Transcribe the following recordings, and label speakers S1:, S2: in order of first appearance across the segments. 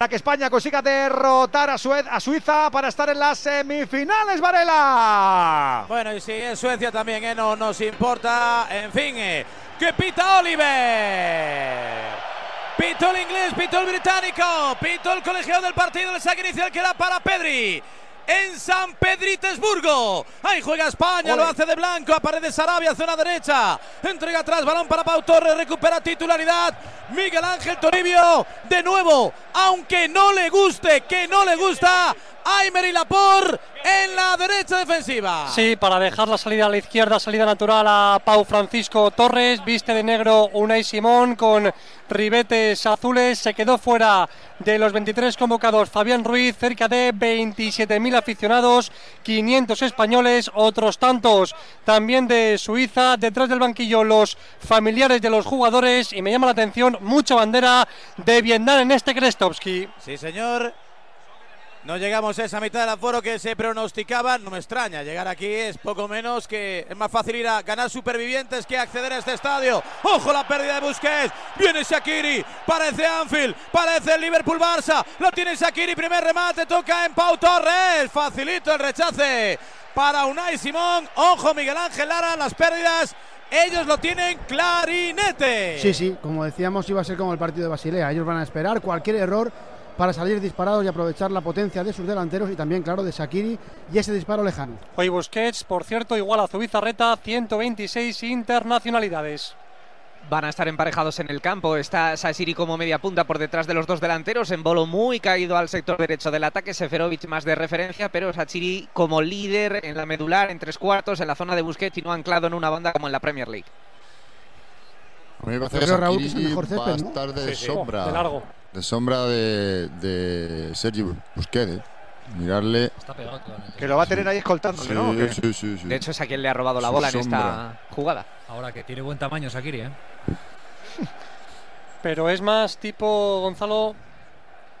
S1: para que España consiga derrotar a, Suiza para estar en las semifinales, Varela.
S2: Bueno, y si en Suecia también ¿eh? no nos importa, en fin, eh, que pita Oliver. Pito el inglés, pito el británico, pito el colegiado del partido, el saque inicial que para Pedri en San Pedritesburgo. Ahí juega España, lo hace de blanco, a Paredes Arabia, zona derecha. Entrega atrás, balón para Pau Torres, recupera titularidad. Miguel Ángel Toribio, de nuevo, aunque no le guste, que no le gusta, Aymer y Laporte en la derecha defensiva.
S3: Sí, para dejar la salida a la izquierda, salida natural a Pau Francisco Torres, viste de negro Unai Simón con ribetes azules, se quedó fuera de los 23 convocados Fabián Ruiz, cerca de 27.000 aficionados, 500 españoles, otros tantos también de Suiza, detrás del banquillo los familiares de los jugadores y me llama la atención mucha bandera de Vietnam en este Krestovski.
S2: Sí, señor. No llegamos a esa mitad del aforo que se pronosticaba. No me extraña, llegar aquí es poco menos que es más fácil ir a ganar supervivientes que acceder a este estadio. ¡Ojo la pérdida de Busquets! Viene Shakiri, parece Anfield, parece el Liverpool Barça. Lo tiene Shakiri, primer remate, toca en Pau Torres. Facilito el rechace para Unai Simón. Ojo Miguel Ángel Lara, las pérdidas. Ellos lo tienen clarinete.
S4: Sí, sí, como decíamos, iba a ser como el partido de Basilea. Ellos van a esperar cualquier error para salir disparados y aprovechar la potencia de sus delanteros y también, claro, de Shakiri y ese disparo lejano.
S3: Hoy Busquets, por cierto, igual a Zubizarreta, 126 internacionalidades.
S5: Van a estar emparejados en el campo. Está Sasiri como media punta por detrás de los dos delanteros. En bolo muy caído al sector derecho del ataque. Seferovic más de referencia, pero Sachiri como líder en la medular, en tres cuartos, en la zona de Busquets y no anclado en una banda como en la Premier League.
S6: A mí me parece que Raúl, es el mejor césped, va a estar de sombra.
S3: de largo
S6: de sombra de, de Sergi Busquets. ¿eh? Mirarle.
S1: que lo va a tener ahí escoltándole, ¿no?
S6: Sí, sí, sí,
S5: de hecho, es a quien le ha robado la bola en esta jugada.
S7: Ahora que tiene buen tamaño Sakiri, ¿eh?
S3: Pero es más tipo Gonzalo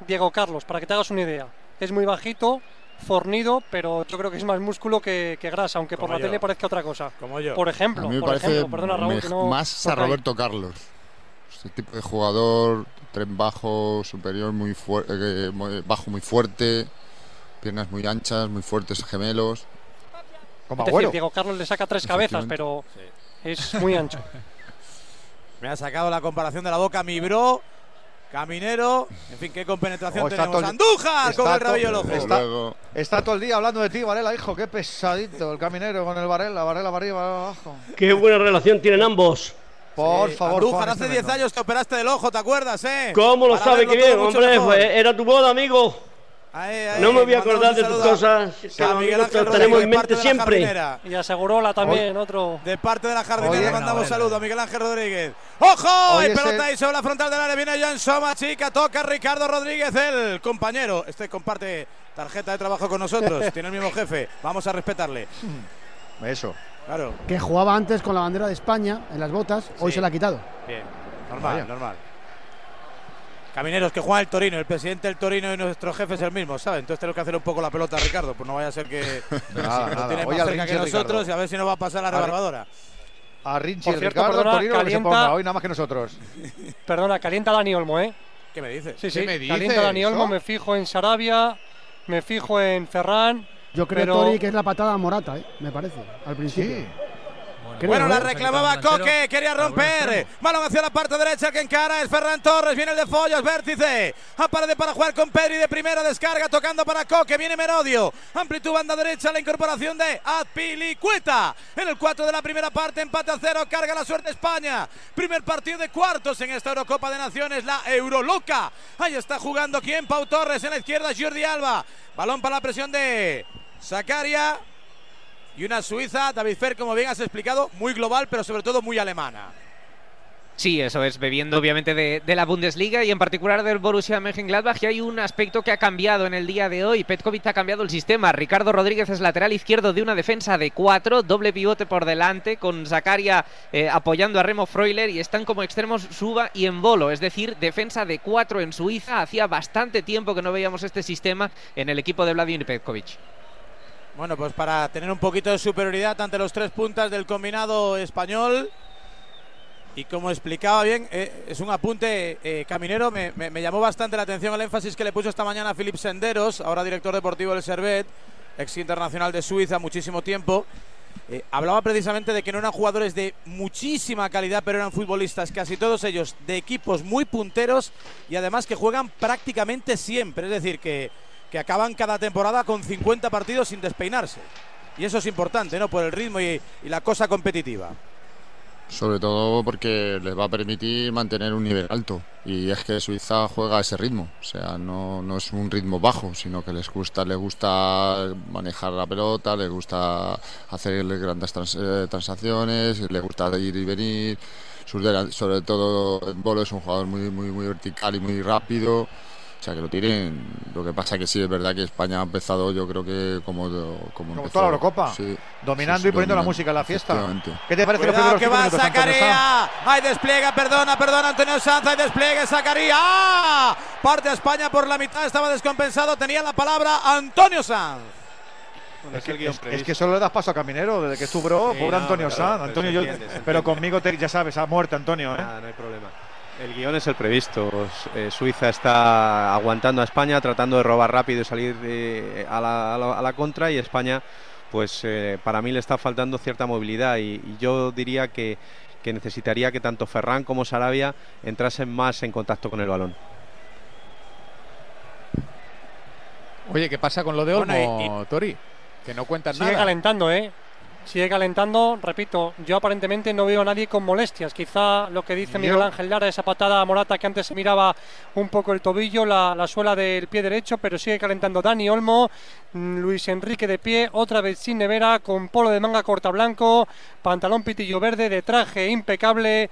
S3: Diego Carlos, para que te hagas una idea. Es muy bajito, fornido, pero yo creo que es más músculo que, grasa, aunque por la tele parezca otra cosa.
S2: Como yo.
S3: Por ejemplo, por ejemplo, perdona Raúl, que no
S6: más a Roberto Carlos. Este tipo de jugador, tren bajo, superior muy fuerte, eh, bajo muy fuerte, piernas muy anchas, muy fuertes gemelos.
S3: Como decir, Diego Carlos le saca tres cabezas, pero es muy ancho.
S2: Me ha sacado la comparación de la boca mi bro. Caminero, en fin, qué compenetración oh, tenemos. Andújar con el rabillo ojo.
S1: Está, está, todo el día hablando de ti, Varela, hijo, qué pesadito el caminero con el Varela, Varela para arriba, abajo.
S8: Qué buena relación tienen ambos.
S1: Por favor,
S2: Andújar, hace 10 años te operaste del ojo, ¿te acuerdas, eh?
S8: ¿Cómo lo sabe? Qué bien, hombre, era tu boda, amigo. no me voy a acordar de tus cosas. Que Miguel Ángel tenemos en mente siempre.
S3: Y aseguróla también, otro.
S2: De parte de la jardinera le mandamos saludos a Miguel Ángel Rodríguez. ¡Ojo! Hay pelota ahí sobre la frontal del área. Viene Jan Soma, chica. Toca Ricardo Rodríguez, el compañero. Este comparte tarjeta de trabajo con nosotros. Tiene el mismo jefe. Vamos a respetarle.
S1: Eso.
S2: Claro.
S4: Que jugaba antes con la bandera de España en las botas, hoy se la ha quitado.
S2: Bien, normal, normal. Camineros que juega el Torino, el presidente del Torino y nuestro jefe es el mismo, ¿sabes? Entonces tenemos que hacer un poco la pelota a Ricardo, pues no vaya a ser que nada, lo tiene más cerca que nosotros y a ver si nos va a pasar la rebarbadora.
S1: A Rinchi, Ricardo, perdona, Torino calienta, hoy nada más que nosotros.
S3: Perdona, calienta Dani Olmo, ¿eh?
S2: ¿Qué me dices?
S3: Sí, sí, me calienta Dani Olmo, me fijo en Sarabia, me fijo en Ferran
S4: yo creo, Tori, que es la patada Morata, ¿eh? me parece, al principio.
S2: Bueno, la reclamaba Coque, quería romper. Balón hacia la parte derecha que encara es Ferran Torres. Viene el de Follas, vértice. Aparece para jugar con Pedri de primera descarga, tocando para Coque. Viene Merodio. Amplitud banda derecha, la incorporación de Azpilicueta. En el 4 de la primera parte, empate a cero. Carga la suerte España. Primer partido de cuartos en esta Eurocopa de Naciones, la Euroloca. Ahí está jugando quién, Pau Torres. En la izquierda, Jordi Alba. Balón para la presión de Sacaria y una Suiza, David Fer, como bien has explicado, muy global, pero sobre todo muy alemana.
S5: Sí, eso es, bebiendo obviamente de, la Bundesliga y en particular del Borussia Mönchengladbach. Y hay un aspecto que ha cambiado en el día de hoy. Petkovic ha cambiado el sistema. Ricardo Rodríguez es lateral izquierdo de una defensa de cuatro, doble pivote por delante, con Zakaria eh, apoyando a Remo Freuler y están como extremos Suba y Embolo, es decir, defensa de cuatro en Suiza. Hacía bastante tiempo que no veíamos este sistema en el equipo de Vladimir Petkovic.
S2: Bueno, pues para tener un poquito de superioridad ante los tres puntas del combinado español. Y como explicaba bien, eh, es un apunte eh, caminero, me, llamó bastante la atención el énfasis que le puso esta mañana a Philip Senderos, ahora director deportivo del Servet, ex internacional de Suiza, muchísimo tiempo. Eh, hablaba precisamente de que no eran jugadores de muchísima calidad, pero eran futbolistas, casi todos ellos, de equipos muy punteros y además que juegan prácticamente siempre. Es decir, que, que acaban cada temporada con 50 partidos sin despeinarse. Y eso es importante, ¿no? Por el ritmo y la cosa competitiva.
S6: Sobre todo porque les va a permitir mantener un nivel alto. Y es que Suiza juega a ese ritmo, o sea, no, no es un ritmo bajo, sino que les gusta, les gusta manejar la pelota, les gusta hacer grandes eh, transacciones, les gusta ir y venir, sobre todo en bolo es un jugador muy, muy, muy vertical y muy rápido o sea, que lo tiren. Lo que pasa que sí, es verdad que España ha empezado, yo creo que como.
S1: Como, toda la Eurocopa. dominando y poniendo la música en la fiesta.
S2: ¿Qué te parece Cuidado que va Zacaría! ¡Hay despliega! Perdona, perdona, Antonio Sanz. ¡Hay despliegue! Zacaría! ¡Ah! Parte a España por la mitad, estaba descompensado. Tenía la palabra Antonio Sanz.
S1: es, que, solo le das paso a Caminero desde que es tu bro, pobre Antonio Sanz. Antonio, yo, pero conmigo ya sabes, ha muerto Antonio. ¿eh?
S9: no hay problema. El guion es el previsto. Eh, Suiza está aguantando a España, tratando de robar rápido y salir eh, a, la, contra y España, pues eh, para mí le está faltando cierta movilidad y, yo diría que, necesitaría que tanto Ferran como Sarabia entrasen más en contacto con el balón.
S1: Oye, ¿qué pasa con lo de Olmo, Tori? Que no cuentan
S3: nada.
S1: Sigue
S3: calentando, ¿eh? Sigue calentando. Repito, yo aparentemente no veo a nadie con molestias. Quizá lo que dice Miguel Ángel Lara, esa patada a Morata que antes se miraba un poco el tobillo, la, suela del pie derecho, pero sigue calentando Dani Olmo, mm, Luis Enrique de pie, otra vez sin nevera, con polo de manga corta blanco, pantalón pitillo verde, de traje impecable.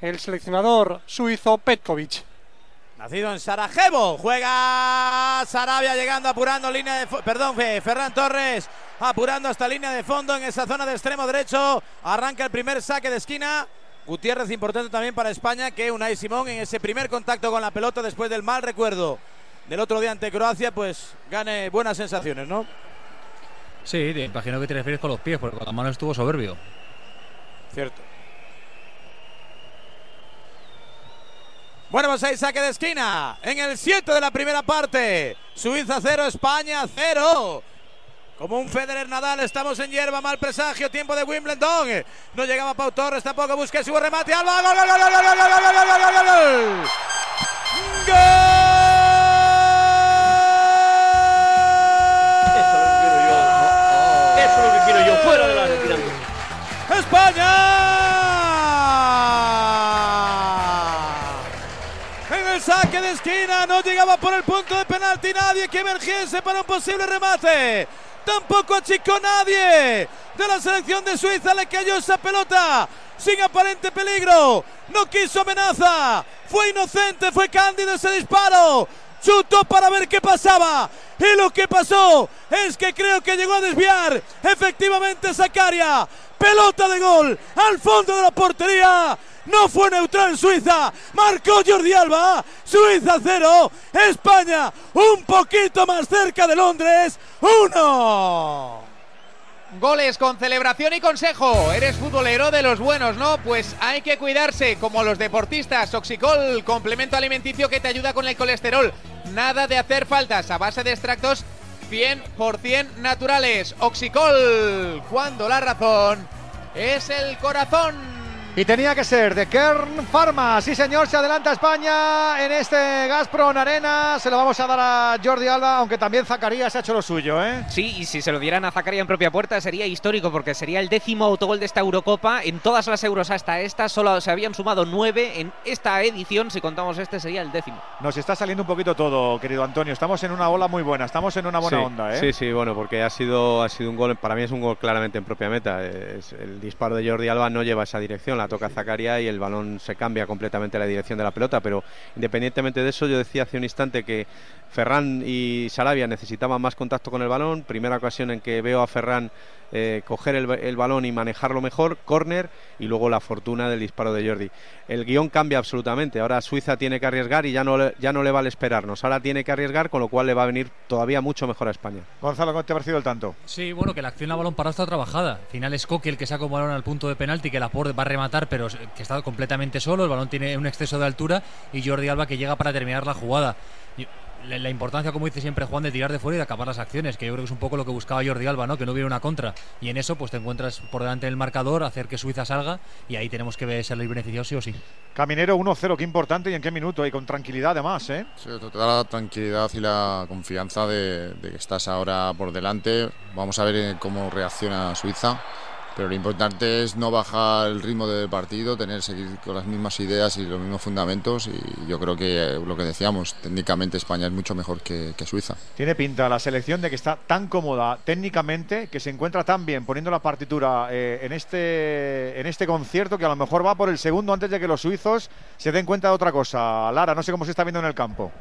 S3: El seleccionador suizo Petkovic.
S2: Nacido en Sarajevo, juega Sarabia llegando, apurando línea de... Perdón, Ferran Torres apurando hasta línea de fondo en esa zona de extremo derecho. Arranca el primer saque de esquina. Gutiérrez importante también para España que Unai Simón en ese primer contacto con la pelota después del mal recuerdo del otro día ante Croacia, pues gane buenas sensaciones, ¿no?
S7: Sí, imagino que te refieres con los pies, porque con la mano estuvo soberbio.
S2: Cierto. Bueno, pues ahí saque de esquina. En el 7 de la primera parte. Suiza 0, España 0. Como un Federer Nadal, estamos en hierba, mal presagio, tiempo de Wimbledon. No llegaba Pau Torres, tampoco busca su remate. Alba, gol, gol, llegaba por el punto de penalti nadie que emergiese para un posible remate. Tampoco achicó nadie de la selección de Suiza, le cayó esa pelota sin aparente peligro. No quiso amenaza, fue inocente, fue cándido ese disparo. Chutó para ver qué pasaba. Y lo que pasó es que creo que llegó a desviar efectivamente Zacaria. Pelota de gol al fondo de la portería. No fue neutral Suiza. Marcó Jordi Alba. Suiza 0. España un poquito más cerca de Londres. 1.
S5: Goles con celebración y consejo. Eres futbolero de los buenos, ¿no? Pues hay que cuidarse, como los deportistas. Oxicol, complemento alimenticio que te ayuda con el colesterol. Nada de hacer faltas a base de extractos 100% naturales. Oxicol, cuando la razón es el corazón.
S1: Y tenía que ser de Kern Pharma. Sí, señor, se adelanta España en este Gazprom Arena. Se lo vamos a dar a Jordi Alba, aunque también Zacarías ha hecho lo suyo, ¿eh?
S5: Sí, y si se lo dieran a Zacarías en propia puerta sería histórico, porque sería el décimo autogol de esta Eurocopa. En todas las euros hasta esta solo se habían sumado nueve. En esta edición, si contamos este, sería el décimo.
S1: Nos está saliendo un poquito todo, querido Antonio. Estamos en una ola muy buena, estamos en una buena onda, ¿eh?
S9: Sí, sí, bueno, porque ha sido, ha sido un gol, para mí es un gol claramente en propia meta. Es, el disparo de Jordi Alba no lleva esa dirección la toca Zacaria y el balón se cambia completamente la dirección de la pelota, pero independientemente de eso, yo decía hace un instante que Ferran y Sarabia necesitaban más contacto con el balón, primera ocasión en que veo a Ferran eh, coger el, balón y manejarlo mejor, córner y luego la fortuna del disparo de Jordi. El guion cambia absolutamente. Ahora Suiza tiene que arriesgar y ya no, ya no le vale esperarnos. Ahora tiene que arriesgar, con lo cual le va a venir todavía mucho mejor a España.
S1: Gonzalo, ¿cómo te ha parecido el tanto?
S7: Sí, bueno, que la acción a balón parado está trabajada. Al final es Coque el que saca un balón al punto de penalti, que la va a rematar, pero que está completamente solo, el balón tiene un exceso de altura y Jordi Alba que llega para terminar la jugada la, importancia, como dice siempre Juan, de tirar de fuera y de acabar las acciones, que yo creo que es un poco lo que buscaba Jordi Alba, ¿no? Que no hubiera una contra. Y en eso, pues te encuentras por delante del marcador, hacer que Suiza salga y ahí tenemos que ser beneficioso sí o sí.
S1: Caminero 1-0, qué importante y en qué minuto, y con tranquilidad además, ¿eh?
S6: Sí, toda la tranquilidad y la confianza de, de que estás ahora por delante. Vamos a ver eh, cómo reacciona Suiza pero lo importante es no bajar el ritmo del partido, tener seguir con las mismas ideas y los mismos fundamentos y yo creo que eh, lo que decíamos, técnicamente España es mucho mejor que, Suiza.
S1: Tiene pinta la selección de que está tan cómoda técnicamente, que se encuentra tan bien poniendo la partitura eh, en, este, en este concierto que a lo mejor va por el segundo antes de que los suizos se den cuenta de otra cosa. Lara, no sé cómo se está viendo en el campo.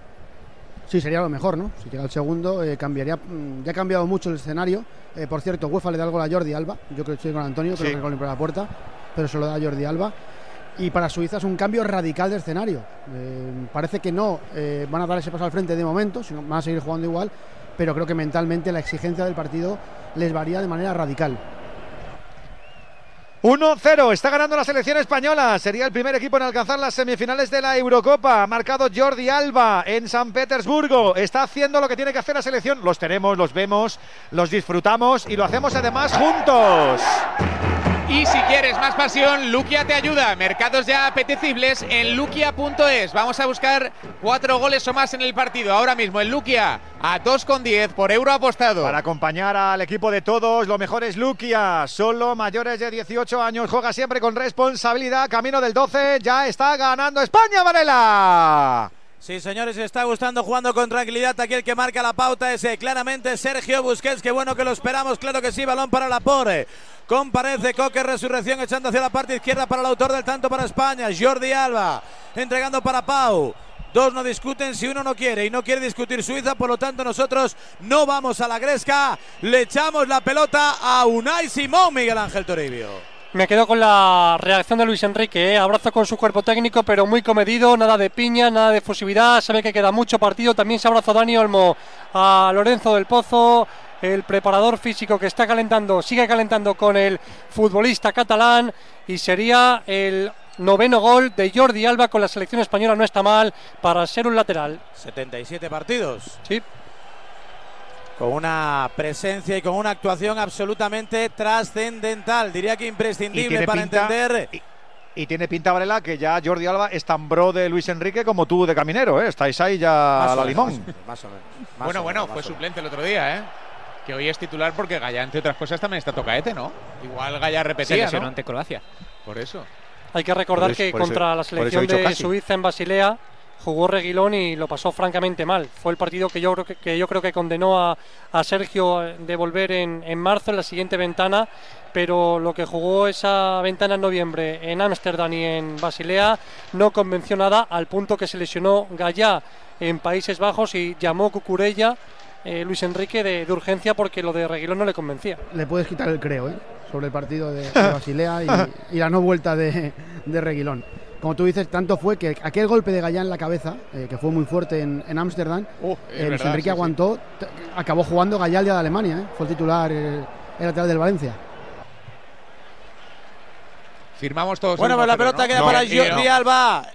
S4: Sí, sería lo mejor, ¿no? Si llega el segundo, eh, cambiaría. Mm, ya ha cambiado mucho el escenario. Eh, por cierto, UEFA le da algo a Jordi Alba. Yo creo que estoy con Antonio, creo que por la puerta, pero se lo da a Jordi Alba. Y para Suiza es un cambio radical de escenario. Eh, parece que no van a dar ese paso al frente de momento, sino van a seguir jugando igual, pero creo que mentalmente la exigencia del partido les varía de manera radical.
S1: 1-0, está ganando la selección española. Sería el primer equipo en alcanzar las semifinales de la Eurocopa. Ha marcado Jordi Alba en San Petersburgo. Está haciendo lo que tiene que hacer la selección. Los tenemos, los vemos, los disfrutamos y lo hacemos además juntos.
S5: Y si quieres más pasión, Luquia te ayuda. Mercados ya apetecibles en luquia.es. Vamos a buscar cuatro goles o más en el partido. Ahora mismo en Luquia a 2,10 por euro apostado.
S1: Para acompañar al equipo de todos, lo mejor es Luquia. Solo mayores de 18 años. Juega siempre con responsabilidad. Camino del 12. Ya está ganando España, Varela.
S2: Sí, señores, está gustando jugando con tranquilidad. Aquí el que marca la pauta es eh, claramente Sergio Busquets. Qué bueno que lo esperamos. Claro que sí, balón para la Pore. Comparece Coque, resurrección echando hacia la parte izquierda para el autor del tanto para España, Jordi Alba, entregando para Pau. Dos no discuten si uno no quiere y no quiere discutir Suiza, por lo tanto nosotros no vamos a la gresca, le echamos la pelota a Unai Simón, Miguel Ángel Toribio.
S3: Me quedo con la reacción de Luis Enrique, ¿eh? abrazo con su cuerpo técnico, pero muy comedido, nada de piña, nada de fusividad, sabe que queda mucho partido, también se abraza Dani Olmo a Lorenzo del Pozo, el preparador físico que está calentando, sigue calentando con el futbolista catalán y sería el noveno gol de Jordi Alba con la selección española, no está mal para ser un lateral.
S2: 77 partidos.
S3: Sí.
S2: Con una presencia y con una actuación absolutamente trascendental, diría que imprescindible para entender.
S1: Y, tiene pinta, Varela, que ya Jordi Alba es tan bro de Luis Enrique como tú de Caminero, ¿eh? Estáis ahí ya a la limón.
S5: Más o menos. bueno, bueno, fue suplente el otro día, ¿eh? que hoy es titular porque Gaya, entre otras cosas, también está tocaete, ¿no? Igual Gaya repetía, Se ante Croacia.
S2: Por eso.
S3: Hay que recordar que contra la selección de Suiza en Basilea jugó Reguilón y lo pasó francamente mal. Fue el partido que yo creo que, yo creo que condenó a, Sergio de volver en, en, marzo, en la siguiente ventana, pero lo que jugó esa ventana en noviembre en Ámsterdam y en Basilea no convenció nada al punto que se lesionó Gaya en Países Bajos y llamó Cucurella eh, Luis Enrique de, urgencia porque lo de Reguilón no le convencía.
S4: Le puedes quitar el creo ¿eh? sobre el partido de, Basilea y, la no vuelta de, Reguilón. Como tú dices, tanto fue que aquel golpe de Gallá en la cabeza, eh, que fue muy fuerte en Ámsterdam, Luis Enrique aguantó, acabó jugando Gallá de Alemania, fue el titular, el, lateral del Valencia.
S5: Firmamos todos.
S2: Bueno, pues la pelota queda para Jordi Alba.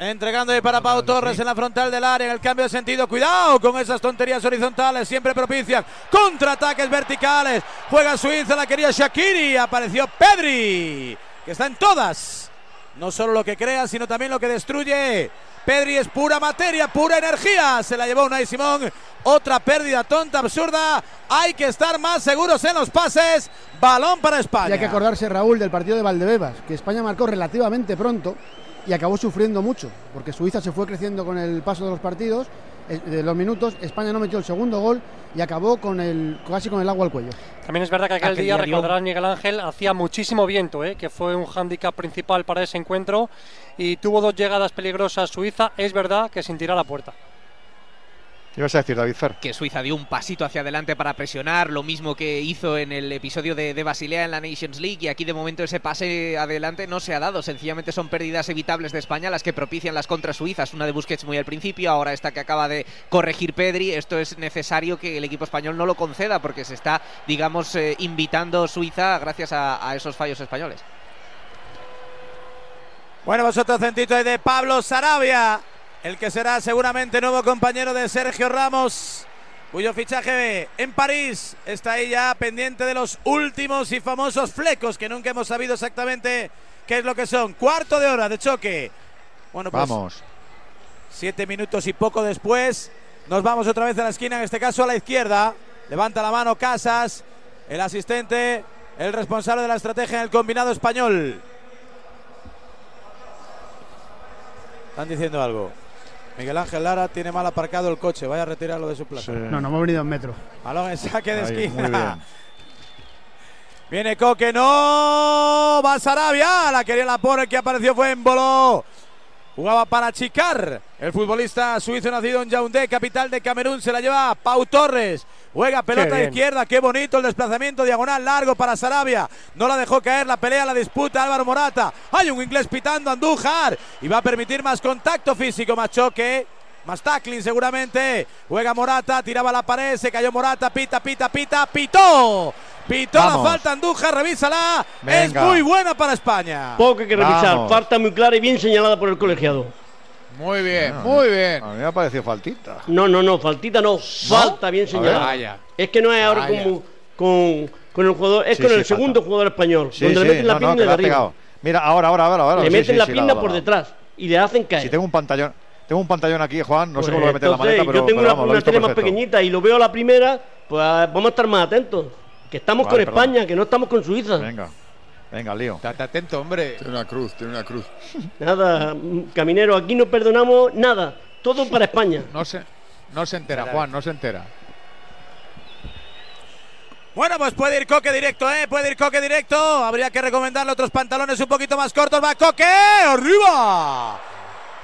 S2: Entregando ahí para Pau Torres en la frontal del área. En el cambio de sentido. Cuidado con esas tonterías horizontales. Siempre propician contraataques verticales. Juega Suiza. La quería Shakiri. Apareció Pedri. Que está en todas. No solo lo que crea, sino también lo que destruye. Pedri es pura materia, pura energía. Se la llevó Unai Simón. Otra pérdida tonta, absurda. Hay que estar más seguros en los pases. Balón para España.
S4: Y hay que acordarse, Raúl, del partido de Valdebebas, que España marcó relativamente pronto y acabó sufriendo mucho, porque Suiza se fue creciendo con el paso de los partidos, de los minutos, España no metió el segundo gol y acabó con el casi con el agua al cuello.
S3: También es verdad que aquel, día, recordarás Miguel Ángel, hacía muchísimo viento, ¿eh? que fue un hándicap principal para ese encuentro y tuvo dos llegadas peligrosas Suiza, es verdad que sin tirar la puerta.
S1: ¿Qué ibas a decir, David Fer?
S5: Que Suiza dio un pasito hacia adelante para presionar, lo mismo que hizo en el episodio de, Basilea en la Nations League, y aquí de momento ese pase adelante no se ha dado. Sencillamente son pérdidas evitables de España las que propician las contras suizas. Una de Busquets muy al principio, ahora esta que acaba de corregir Pedri. Esto es necesario que el equipo español no lo conceda porque se está, digamos, eh, invitando Suiza gracias a, esos fallos españoles.
S2: Bueno, vosotros centito de Pablo Sarabia, el que será seguramente nuevo compañero de Sergio Ramos, cuyo fichaje en París está ahí ya pendiente de los últimos y famosos flecos que nunca hemos sabido exactamente qué es lo que son. Cuarto de hora de choque. Bueno, pues
S1: Vamos.
S2: Siete minutos y poco después. Nos vamos otra vez a la esquina, en este caso a la izquierda. Levanta la mano Casas, el asistente, el responsable de la estrategia en el combinado español. Están diciendo algo. Miguel Ángel Lara tiene mal aparcado el coche. Vaya a retirarlo de su plaza.
S4: No, no hemos venido en metro.
S2: Balón en saque de esquina. Viene Coque, no. Va Sarabia. La quería la pone. El que apareció fue en Bolo. Jugaba para Chicar. El futbolista suizo nacido en Yaoundé, capital de Camerún. Se la lleva Pau Torres. Juega pelota de izquierda. Qué bonito el desplazamiento diagonal largo para Sarabia. No la dejó caer. La pelea, la disputa Álvaro Morata. Hay un inglés pitando Andújar. Y va a permitir más contacto físico, más choque. Más tackling seguramente. Juega Morata, tiraba la pared, se cayó Morata, pita, pita, pita, pitó. Pitó la falta Andújar, revísala. Es muy buena para España.
S8: Poco que revisar, falta muy clara y bien señalada por el colegiado.
S10: Muy bien, muy bien.
S1: A mí me ha parecido faltita.
S8: No, no, no, faltita no, falta bien señalada. Es que no es ahora como con, con el jugador, es con el segundo jugador español, donde le meten la pierna de arriba.
S1: Mira, ahora, ahora, ahora, ahora.
S8: Le meten la pierna por detrás y le hacen caer.
S1: Si tengo un pantallón. Tengo un pantallón aquí, Juan. No sé cómo lo voy a meter en la maleta, pero.
S8: Yo tengo
S1: pero
S8: una,
S1: vamos,
S8: una tele más pequeñita y lo veo a la primera, pues vamos a estar más atentos. Que estamos
S1: Vale,
S8: con
S1: perdón.
S8: España, que no estamos con Suiza.
S1: Venga, venga, lío.
S10: Estate atento, hombre.
S6: Tiene una cruz, tiene una cruz.
S8: Nada, caminero, aquí no perdonamos nada. Todo para España.
S10: No se, no se entera, Juan, no se entera.
S2: Bueno, pues puede ir Coque directo, ¿eh? Puede ir Coque directo. Habría que recomendarle otros pantalones un poquito más cortos. Va Coque, arriba.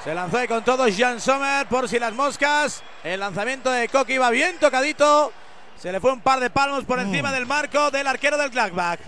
S2: Se lanzó ahí con todo Jan Sommer por si las moscas. El lanzamiento de Coque iba bien tocadito. Se le fue un par de palmos por encima del marco del arquero del Gladbach.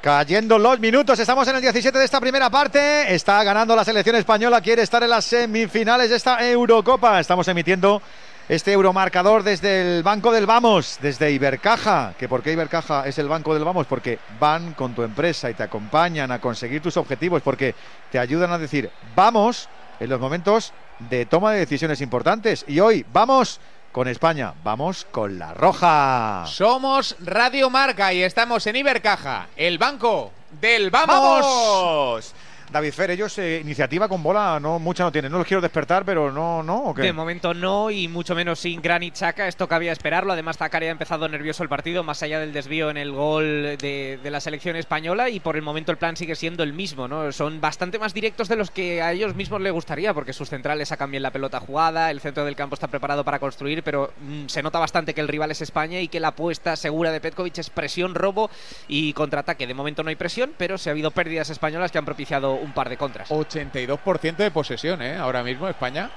S1: Cayendo los minutos, estamos en el 17 de esta primera parte. Está ganando la selección española, quiere estar en las semifinales de esta Eurocopa. Estamos emitiendo este euromarcador desde el banco del Vamos, desde Ibercaja. ¿Que ¿Por qué Ibercaja es el banco del Vamos? Porque van con tu empresa y te acompañan a conseguir tus objetivos, porque te ayudan a decir vamos en los momentos de toma de decisiones importantes. Y hoy vamos con España, vamos con la roja.
S10: Somos Radio Marca y estamos en Ibercaja, el banco del vamos.
S1: ¡Vamos! David Fer, ellos eh, iniciativa con bola no mucha no tienen. No los quiero despertar, pero no, no.
S5: De momento no, y mucho menos sin Granit Xhaka. Esto cabía esperarlo. Además, Zakaria ha empezado nervioso el partido, más allá del desvío en el gol de, de la selección española. Y por el momento el plan sigue siendo el mismo, ¿no? Son bastante más directos de los que a ellos mismos les gustaría, porque sus centrales sacan bien la pelota jugada, el centro del campo está preparado para construir, pero mm, se nota bastante que el rival es España y que la apuesta segura de Petkovic es presión, robo y contraataque. De momento no hay presión, pero se ha habido pérdidas españolas que han propiciado un par de contras.
S10: 82% de posesión, ¿eh? Ahora mismo España.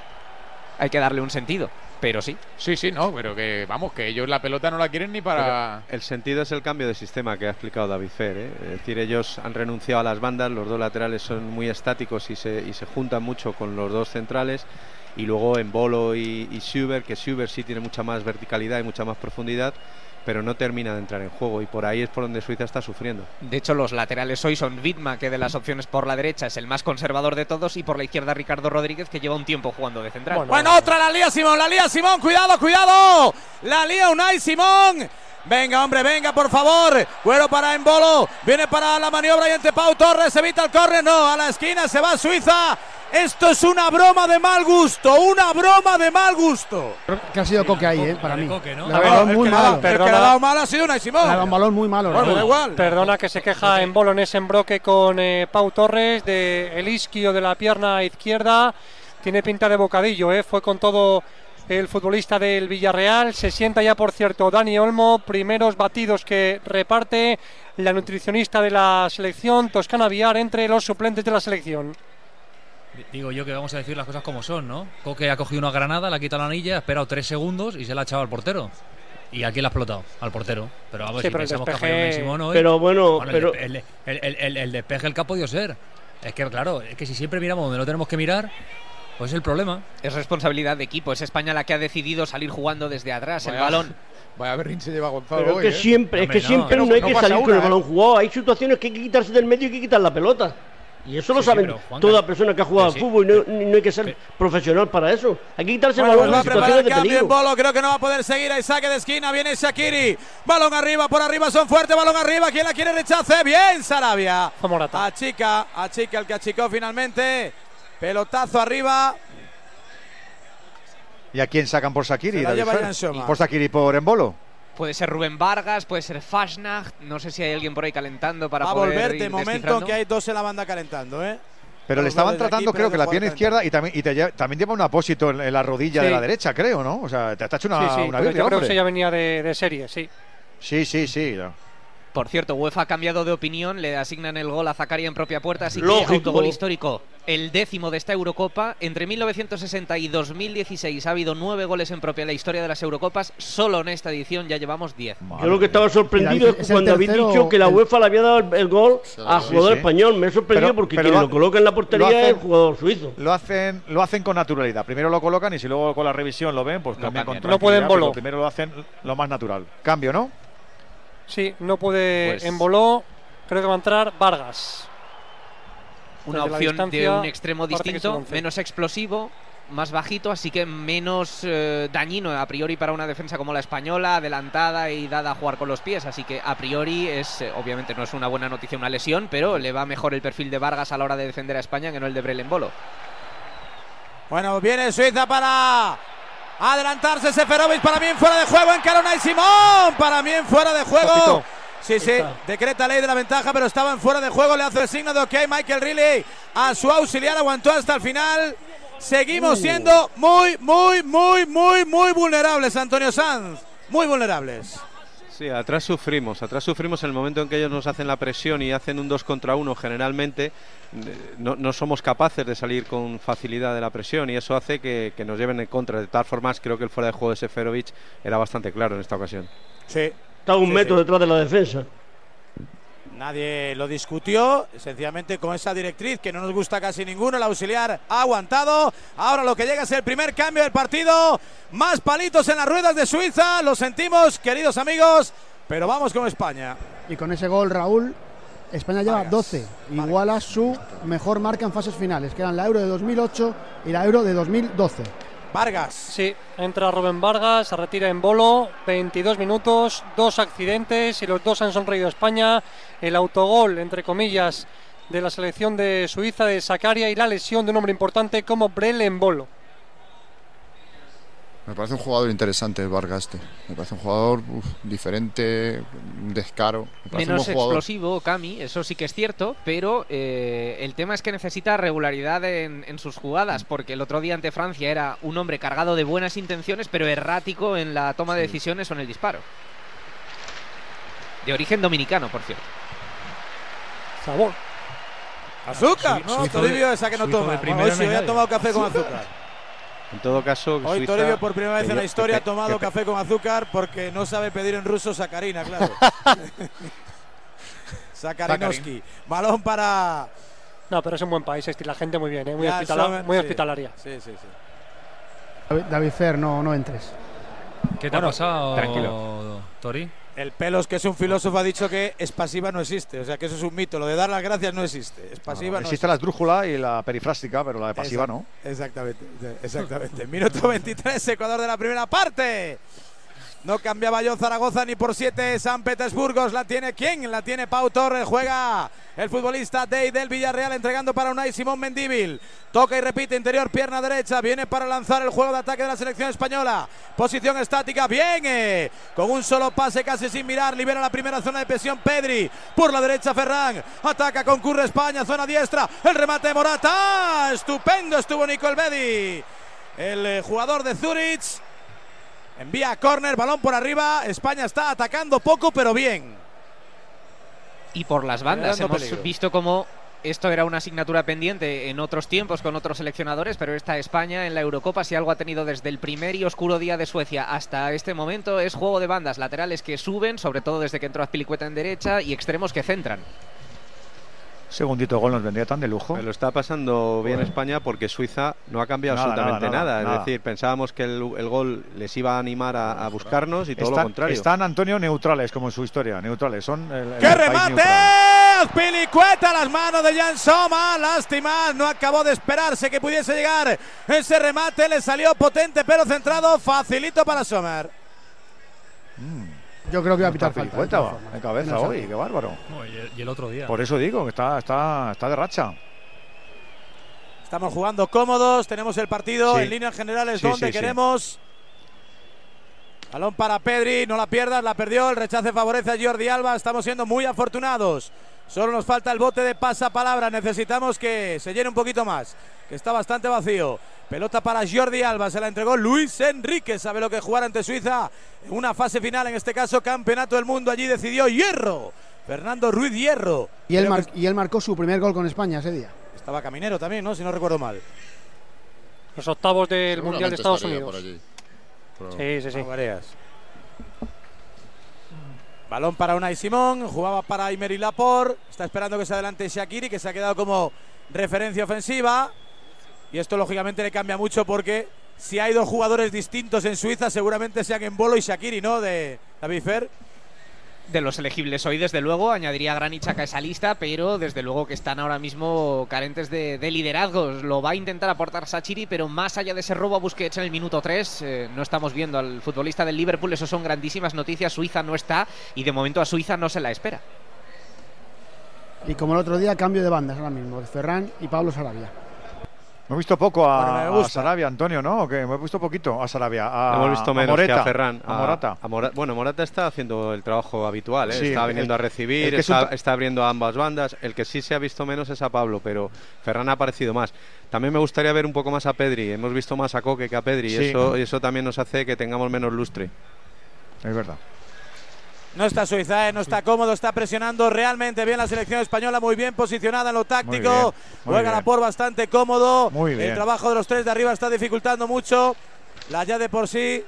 S5: Hay que darle un sentido, pero sí.
S10: Sí, sí, no, pero que vamos, que ellos la pelota no la quieren ni para.
S9: El sentido es el cambio de sistema que ha explicado David Fer. ¿eh? Es decir, ellos han renunciado a las bandas, los dos laterales son muy estáticos y se, y se juntan mucho con los dos centrales. Y luego en Bolo y, y Schubert, que Schubert sí tiene mucha más verticalidad y mucha más profundidad, pero no termina de entrar en juego. Y por ahí es por donde Suiza está sufriendo.
S5: De hecho, los laterales hoy son Vidma, que de las opciones por la derecha es el más conservador de todos, y por la izquierda Ricardo Rodríguez, que lleva un tiempo jugando de central.
S2: Bueno, otra la lía Simón, la lía Simón, cuidado, cuidado. La lía Unai Simón. Venga, hombre, venga, por favor. Cuero para Embolo. Viene para la maniobra y entre Pau Torres. Evita el córner. No, a la esquina se va Suiza. Esto es una broma de mal gusto. Una broma de mal gusto.
S4: Que ha sido Coque ahí, ¿eh? Para mí.
S7: Coque, ¿no?
S4: Le ha dado muy malo.
S2: El que le ha dado mal ha sido Unai Simón.
S4: Le ha dado un balón muy malo.
S2: Bueno, da igual.
S3: Perdona que se queja en bolo en ese embroque con eh, Pau Torres de el isquio de la pierna izquierda. Tiene pinta de bocadillo, ¿eh? fue con todo el futbolista del Villarreal. Se sienta ya, por cierto, Dani Olmo. Primeros batidos que reparte la nutricionista de la selección, Toscana Viar, entre los suplentes de la selección.
S7: Digo yo que vamos a decir las cosas como son, ¿no? Coque ha cogido una granada, le ha quitado la anilla, ha esperado tres segundos y se la ha echado al portero. ¿Y a quién la ha explotado? Al portero. Pero vamos,
S3: Sí,
S7: si
S3: pero
S7: pensamos que ha
S3: despeje-
S7: fallado Simón hoy-
S8: Pero bueno,
S7: el
S8: pero-
S7: El, el- el- el- el despeje el que ha podido ser. Es que, claro, es que si siempre miramos donde no tenemos que mirar, pues es el problema.
S5: Es responsabilidad de equipo. Es España la que ha decidido salir jugando desde atrás. El balón
S10: Vaya berrinche lleva Gonzalo
S8: Pero
S10: hoy,
S8: es que
S10: ¿eh?
S8: siempre, es que
S7: no,
S8: siempre
S10: no,
S8: no, hay que salir con
S10: una,
S8: el balón
S10: ¿eh?
S8: jugado. Hay situaciones que hay que quitarse del medio y hay que quitar la pelota. Y eso lo saben toda persona que ha jugado al fútbol y no, hay que ser profesional para eso. Hay que quitarse el balón
S2: pues va a el cambio en Bolo, creo que no va a poder seguir. Hay saque de esquina, viene Shakiri. Balón arriba, por arriba son fuertes, balón arriba. ¿Quién la quiere rechace? Bien, Sarabia.
S3: A
S2: Achica, achica el que achicó finalmente. Pelotazo arriba.
S1: ¿Y a quién sacan por Shakiri? ¿Por Shakiri por Embolo?
S5: Puede ser Rubén Vargas, puede ser Fasnacht. No sé si hay alguien por ahí calentando para
S2: Va
S5: a
S2: volverte, de momento que hay dos en la banda calentando, ¿eh?
S1: Pero le estaban tratando, creo que la pierna izquierda y también, y también lleva un apósito en, la rodilla de la derecha, creo, ¿no? O sea, te ha hecho una,
S3: sí,
S1: una
S3: Yo creo que ella venía de, de serie, sí.
S1: Sí, sí, sí.
S5: Por cierto, UEFA ha cambiado de opinión, le asignan el gol a Zakaria en propia puerta, así que autogol histórico, el décimo de esta Eurocopa. Entre 1960 y 2016 ha habido nueve goles en propia en la historia de las Eurocopas, solo en esta edición ya llevamos diez.
S8: Yo lo que estaba sorprendido es, cuando habéis dicho que la UEFA le había dado el, gol a jugador español. Me he sorprendido porque quien lo, coloca en la portería es el jugador suizo.
S1: Lo hacen, lo hacen con naturalidad. Primero lo colocan y si luego con la revisión lo ven, pues cambian con
S3: No pueden bolo.
S1: Primero lo hacen lo más natural. Cambio, ¿no?
S3: Sí, no puede. Pues Emboló. Creo que va a entrar Vargas.
S5: Una opción de un extremo distinto, menos explosivo, más bajito, así que menos eh, dañino a priori para una defensa como la española, adelantada y dada a jugar con los pies. Así que a priori es, eh, obviamente no es una buena noticia una lesión, pero le va mejor el perfil de Vargas a la hora de defender a España que no el de Brelen Bolo.
S2: Bueno, viene Suiza para Adelantarse Seferovic para mí en fuera de juego. En Carona y Simón. Para mí en fuera de juego. Sí, sí, decreta ley de la ventaja, pero estaba en fuera de juego. Le hace el signo de ok. Michael Riley a su auxiliar aguantó hasta el final. Seguimos siendo muy, muy, muy, muy, muy vulnerables, Antonio Sanz. Muy vulnerables.
S9: Sí, atrás sufrimos, atrás sufrimos en el momento en que ellos nos hacen la presión y hacen un 2 contra 1 generalmente, no, no, somos capaces de salir con facilidad de la presión y eso hace que, nos lleven en contra. De todas formas, creo que el fuera de juego de Seferovic era bastante claro en esta ocasión.
S8: Sí. Está un metro detrás de la defensa.
S2: Nadie lo discutió, sencillamente con esa directriz que no nos gusta casi ninguno. El auxiliar ha aguantado. Ahora lo que llega es el primer cambio del partido. Más palitos en las ruedas de Suiza. Lo sentimos, queridos amigos, pero vamos con España.
S4: Y con ese gol, Raúl, España lleva 12. Iguala su mejor marca en fases finales, que eran la Euro de 2008 y la Euro de 2012.
S2: Vargas.
S3: Sí, entra Rubén Vargas, se retira en bolo, 22 minutos, dos accidentes y los dos han sonreído a España. El autogol, entre comillas, de la selección de Suiza de Sacaria y la lesión de un hombre importante como Brel en bolo.
S6: Me parece un jugador interesante Vargas este. Me parece un jugador diferente, un descaro.
S5: Menos explosivo, Cami, eso sí que es cierto, pero eh, el tema es que necesita regularidad en, sus jugadas, porque el otro día ante Francia era un hombre cargado de buenas intenciones, pero errático en la toma de decisiones o en el disparo. De origen dominicano, por cierto.
S3: Sabor.
S2: Azúcar, ¿no? Toribio esa que no toma. Hoy sí, ha tomado café con azúcar.
S9: En todo caso,
S2: hoy Toribio por primera vez en la historia ha tomado café con azúcar porque no sabe pedir en ruso sacarina, claro. Sakarinovsky. Balón para.
S3: No, pero es un buen país, la gente muy bien, ¿eh? muy, hospitalaria.
S2: Sí, sí,
S4: sí. David Fer, no, no entres.
S7: ¿Qué te ha pasado, tranquilo. Tori?
S2: El Pelos, que es un filósofo, ha dicho que es pasiva no existe. O sea, que eso es un mito. Lo de dar las gracias no existe. Es pasiva no,
S1: existe. la esdrújula y la perifrástica, pero la de pasiva no.
S2: Exactamente. Exactamente. Minuto 23, Ecuador de la primera parte. No cambiaba yo Zaragoza ni por siete. San Petersburgo la tiene quién? La tiene Pau Torres. Juega el futbolista Day del Villarreal entregando para Unai Simón Mendíbil. Toca y repite interior, pierna derecha. Viene para lanzar el juego de ataque de la selección española. Posición estática. Bien. Con un solo pase casi sin mirar. Libera la primera zona de presión Pedri. Por la derecha Ferran. Ataca, concurre España. Zona diestra. El remate de Morata. Estupendo estuvo Nico Elbedi. El eh, jugador de Zurich Envía a córner, balón por arriba. España está atacando poco, pero bien.
S5: Y por las bandas hemos visto cómo esto era una asignatura pendiente en otros tiempos con otros seleccionadores, pero esta España en la Eurocopa, si algo ha tenido desde el primer y oscuro día de Suecia hasta este momento, es juego de bandas, laterales que suben, sobre todo desde que entró Azpilicueta en derecha, y extremos que centran.
S1: Segundito gol nos vendría tan de lujo.
S9: lo está pasando bien España porque Suiza no ha cambiado absolutamente nada, Es decir, pensábamos que el, gol les iba a animar a, buscarnos y todo lo contrario.
S1: Están, Antonio, neutrales, como en su historia. Neutrales. Son el,
S2: ¡Qué remate! Pilicueta las manos de Jan Soma. Lástima, no acabó de esperarse que pudiese llegar ese remate. Le salió potente, pero centrado. Facilito para Sommer.
S4: Mm. Yo creo que va a pitar falta.
S1: De, cabeza hoy, qué bárbaro.
S7: y, el, otro día.
S1: Por eso digo que está, está, está de racha.
S2: Estamos jugando cómodos, tenemos el partido en líneas generales donde queremos. Balón para Pedri, no la pierdas, la perdió, el rechace favorece a Jordi Alba, estamos siendo muy afortunados. Solo nos falta el bote de pasapalabra, necesitamos que se llene un poquito más, que está bastante vacío. Pelota para Jordi Alba, se la entregó Luis Enrique, sabe lo que jugar ante Suiza en una fase final, en este caso Campeonato del Mundo, allí decidió Hierro, Fernando Ruiz Hierro.
S4: Y él, y él marcó su primer gol con España ese día.
S2: Estaba Caminero también, ¿no? Si no recuerdo mal.
S3: Los octavos del Mundial de Estados Unidos.
S2: Sí, sí, sí. Balón para Unai Simón, jugaba para Imery Lapor, está esperando que se adelante Shakiri, que se ha quedado como referencia ofensiva. Y esto lógicamente le cambia mucho porque si hay dos jugadores distintos en Suiza, seguramente sean Embolo y Shakiri, ¿no? De David Fer.
S5: De los elegibles hoy, desde luego, añadiría Granit a esa lista, pero desde luego que están ahora mismo carentes de, liderazgos. Lo va a intentar aportar Sachiri, pero más allá de ese robo a Busquets en el minuto 3, eh, no estamos viendo al futbolista del Liverpool. Eso son grandísimas noticias. Suiza no está y de momento a Suiza no se la espera.
S4: Y como el otro día, cambio de bandas ahora mismo, Ferran y Pablo Sarabia.
S1: Me he visto poco a, Sarabia, Antonio, ¿no? Que me he visto poquito a Sarabia.
S9: Hemos visto menos
S1: Moreta,
S9: que a Ferran.
S1: A, Morata.
S9: bueno, Morata está haciendo el trabajo habitual, ¿eh? está viniendo a recibir, está, abriendo a ambas bandas. El que sí se ha visto menos es a Pablo, pero Ferran ha aparecido más. También me gustaría ver un poco más a Pedri. Hemos visto más a Coque que a Pedri y eso, y eso también nos hace que tengamos menos lustre.
S1: Es verdad.
S2: No está Suiza, ¿eh? no está cómodo, está presionando realmente bien la selección española, muy bien posicionada en lo táctico. Juega la por bastante cómodo. El trabajo de los tres de arriba está dificultando mucho. La ya de por sí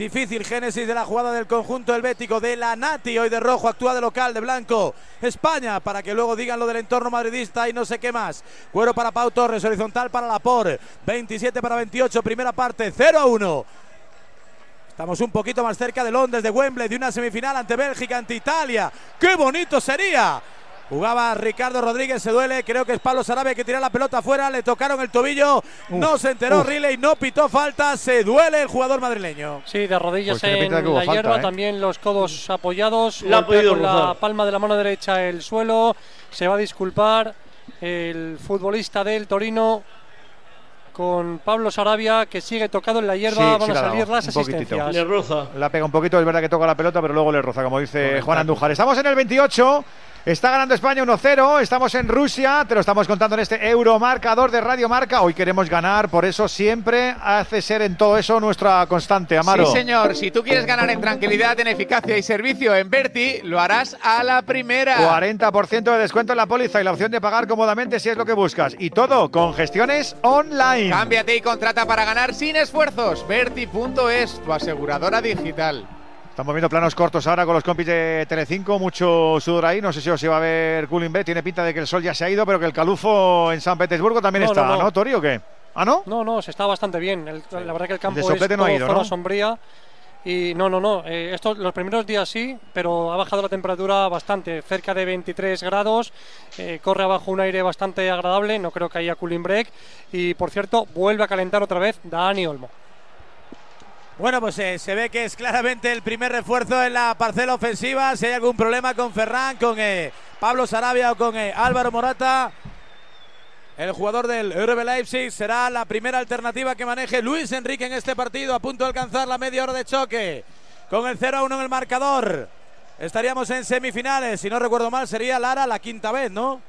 S2: Difícil génesis de la jugada del conjunto helvético de la Nati, hoy de rojo, actúa de local, de blanco. España, para que luego digan lo del entorno madridista y no sé qué más. Cuero para Pau Torres, horizontal para la por. 27 para 28, primera parte, 0 a 1. Estamos un poquito más cerca de Londres, de Wembley, de una semifinal ante Bélgica, ante Italia. ¡Qué bonito sería! Jugaba Ricardo Rodríguez, se duele. Creo que es Pablo Sarabia que tira la pelota afuera. Le tocaron el tobillo. no se enteró Riley, no pitó falta. Se duele el jugador madrileño.
S3: Sí, de rodillas pues en la hierba. ¿eh? También los codos apoyados.
S8: La con
S3: la palma de la mano derecha el suelo. Se va a disculpar el futbolista del Torino con Pablo Sarabia que sigue tocado en la hierba, van a salir las asistencias.
S8: Le roza.
S1: La pega un poquito, es verdad que toca la pelota, pero luego le roza, como dice Juan Andújar. Estamos en el 28. Está ganando España 1-0, estamos en Rusia, te lo estamos contando en este Euromarcador de Radio Marca. Hoy queremos ganar, por eso siempre hace ser en todo eso nuestra constante, Amaro.
S10: Sí, señor, si tú quieres ganar en tranquilidad, en eficacia y servicio en Berti, lo harás a la primera.
S1: 40% de descuento en la póliza y la opción de pagar cómodamente si es lo que buscas. Y todo con gestiones online.
S10: Cámbiate y contrata para ganar sin esfuerzos. Berti.es, tu aseguradora digital.
S1: Estamos viendo planos cortos ahora con los compis de Telecinco, mucho sudor ahí. No sé si os iba a ver Cooling B. Tiene pinta de que el sol ya se ha ido, pero que el calufo en San Petersburgo también está, ¿no, no. Tori o qué? ¿Ah, no?
S3: No, no, se está bastante bien. La verdad que el campo es todo no sombría. Y no, no, no. Eh, esto, los primeros días sí, pero ha bajado la temperatura bastante, cerca de 23 grados. Eh, corre abajo un aire bastante agradable. No creo que haya cooling break. Y por cierto, vuelve a calentar otra vez Dani Olmo.
S2: Bueno, pues eh, se ve que es claramente el primer refuerzo en la parcela ofensiva. Si hay algún problema con Ferran, con eh, Pablo Sarabia o con eh, Álvaro Morata, el jugador del RB Leipzig será la primera alternativa que maneje Luis Enrique en este partido, a punto de alcanzar la media hora de choque. Con el 0 a 1 en el marcador. Estaríamos en semifinales, si no recuerdo mal, sería Lara la quinta vez, ¿no?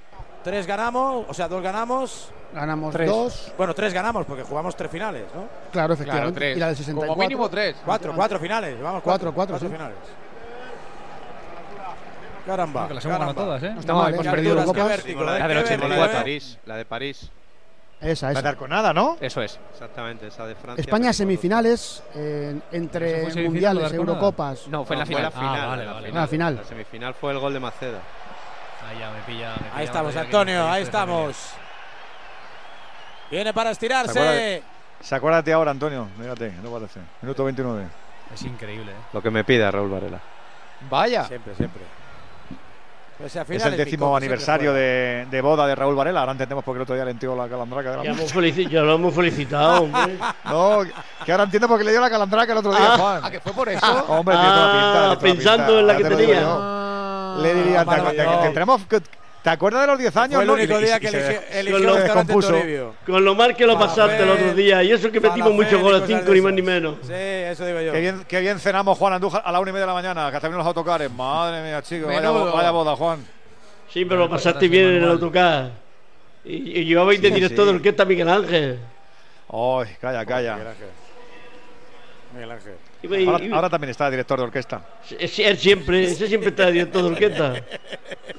S2: Tres ganamos, o sea, dos ganamos.
S4: Ganamos dos.
S2: Bueno, tres ganamos porque jugamos tres finales, ¿no?
S4: Claro, efectivamente.
S10: Y la de 64. Como mínimo tres.
S2: Cuatro, cuatro finales. Llevamos cuatro, cuatro, cuatro, finales. Caramba.
S7: Que las hemos ganado todas, ¿eh?
S4: No, hemos perdido
S9: la La del 84. París, la de París.
S4: Esa, esa.
S1: La con nada, ¿no?
S5: Eso es.
S9: Exactamente, esa de Francia.
S4: España semifinales eh, entre mundiales, Eurocopas.
S5: No, fue en la final.
S9: Fue la final.
S4: Ah, vale, vale. La final.
S9: La semifinal fue el gol de Maceda.
S7: Ahí ya me pilla. Me pilla
S2: Ahí estamos, Antonio, ahí estamos. Viene para
S1: ¿Se acuerda
S2: estirarse.
S1: de- Se acuérdate ahora, Antonio. Fíjate, no parece. Minuto 29.
S7: Es increíble, ¿eh?
S9: Lo que me pida Raúl Varela.
S10: Vaya.
S2: Siempre, siempre. Pues
S1: Es el décimo aniversario de, de boda de Raúl Varela. Ahora entendemos por qué el otro día le entió la calandraca. de la
S8: Ya, hemos ya lo hemos felicitado, hombre.
S1: No, que ahora entiendo por qué le dio la calandraca el otro día,
S8: Ah.
S1: Juan.
S10: Ah, que fue por eso.
S1: Hombre, tiene toda la pinta,
S8: Ah,
S1: tiene toda la
S8: pensando
S1: pinta,
S8: en la
S1: ya
S8: que
S1: te
S8: tenía.
S1: Le diría, te,
S2: maravilloso.
S1: te- tendremos que- ¿te acuerdas de los 10 años?
S2: Fue el único día que eligió, el
S1: descompuso.
S8: Con lo mal que lo pasaste el otro día. Y eso que metimos muchos goles,
S2: cosas
S8: cinco
S2: de
S8: ni más ni menos.
S2: Sí, eso digo yo.
S1: Qué bien, qué bien cenamos Juan Andújar a la una y media de la mañana, que hasta vienen los autocares. Madre mía, chicos, vaya, vaya boda, Juan.
S8: Sí, pero lo pasaste bien en el autocar. Y, y llevabais de
S1: Sí,
S8: director
S1: sí.
S8: de orquesta Miguel Ángel.
S1: Ay, calla, calla.
S2: Miguel Ángel. Miguel Ángel.
S8: Y- y-
S1: Ahora,
S8: y-
S1: ahora también está director de orquesta.
S8: es- Él siempre, ese siempre está director de orquesta.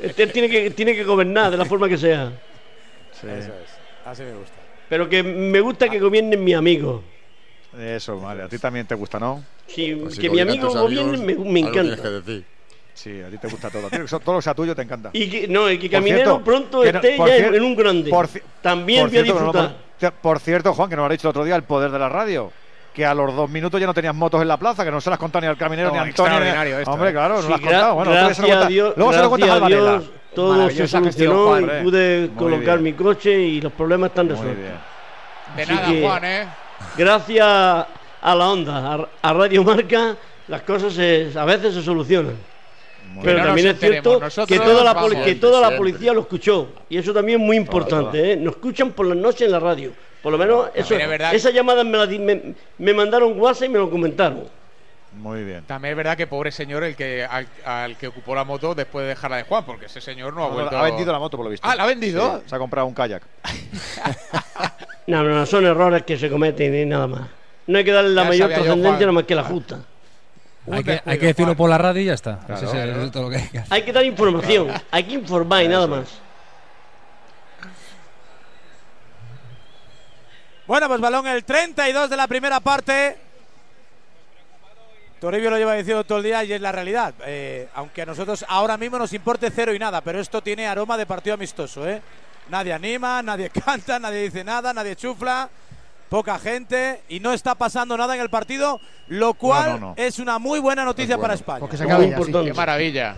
S8: Este tiene que, tiene que gobernar de la forma que sea.
S1: Sí.
S2: Eso es. Así me gusta.
S8: Pero que me gusta que gobiernen mis amigos.
S1: Eso, vale. A ti también te gusta, ¿no?
S8: Sí,
S6: Pues si
S8: que mi amigo gobierne me, me encanta.
S6: que decir.
S1: Sí, a ti te gusta todo. Todo lo que sea tuyo te encanta.
S8: Y que, no, y que Caminero
S1: cierto,
S8: pronto
S1: que no-
S8: esté ya
S1: cier-
S8: en, un grande.
S1: por
S8: También
S1: Por
S8: voy a
S1: no,
S8: disfrutar.
S1: por- por cierto, Juan, que nos lo ha dicho el otro día, el poder de la radio. Que a los dos minutos ya no tenías motos en la plaza, que no se las contado ni al caminero
S10: No,
S1: ni a Antonio. ni a-
S10: extraordinario esto,
S1: Hombre,
S10: eh.
S1: claro, no
S8: Sí,
S1: has
S8: gra-
S1: contado. Bueno, se lo
S8: gracias a
S1: cuentas-
S8: Dios,
S1: luego se lo cuentas
S8: gracias
S1: al
S8: a
S1: Varela.
S8: Dios, todo se solucionó
S10: Juan,
S8: y pude
S1: Muy
S8: colocar
S1: bien.
S8: mi coche y los problemas están resueltos.
S10: De
S8: Así
S10: nada,
S8: que-
S10: Juan, ¿eh?
S8: Gracias a la onda, a, a Radio Marca, las cosas se- a veces se solucionan.
S1: Muy
S8: Pero
S10: no
S8: también es cierto.
S10: Nosotros
S8: que toda, la, que toda la policía lo escuchó. Y eso también es muy importante. ¿eh? Nos escuchan por las noches en la radio. Por lo menos eso,
S10: es verdad.
S8: esas llamadas me, di- me, me mandaron WhatsApp y me lo comentaron.
S1: Muy bien.
S10: También es verdad que pobre señor el que al, al que ocupó la moto después de dejarla de Juan, porque ese señor no ha vuelto.
S1: Ha vendido la moto, por lo visto.
S10: Ah, ¿la ha vendido?
S1: Sí, se ha comprado un kayak.
S8: No, no, no, son errores que se cometen y nada más. No hay que darle la
S10: Ya
S8: mayor trascendencia nada más que la justa.
S7: Hay que, hay
S10: descuido,
S7: que decirlo
S10: Juan.
S7: por la radio y ya está.
S1: Claro,
S7: Ese es el-
S1: claro.
S7: eso es todo lo que hay que hacer.
S8: Hay que dar información, hay que informar y nada más.
S2: Bueno, pues balón el 32 de la primera parte. Toribio lo lleva diciendo todo el día y es la realidad. Eh, aunque a nosotros ahora mismo nos importe cero y nada, pero esto tiene aroma de partido amistoso. ¿eh? Nadie anima, nadie canta, nadie dice nada, nadie chufla, poca gente y no está pasando nada en el partido, lo cual
S1: no, no.
S2: es una muy buena noticia
S6: bueno.
S2: para España.
S4: Porque se
S8: Muy
S4: acabe ya, sí.
S10: Qué maravilla.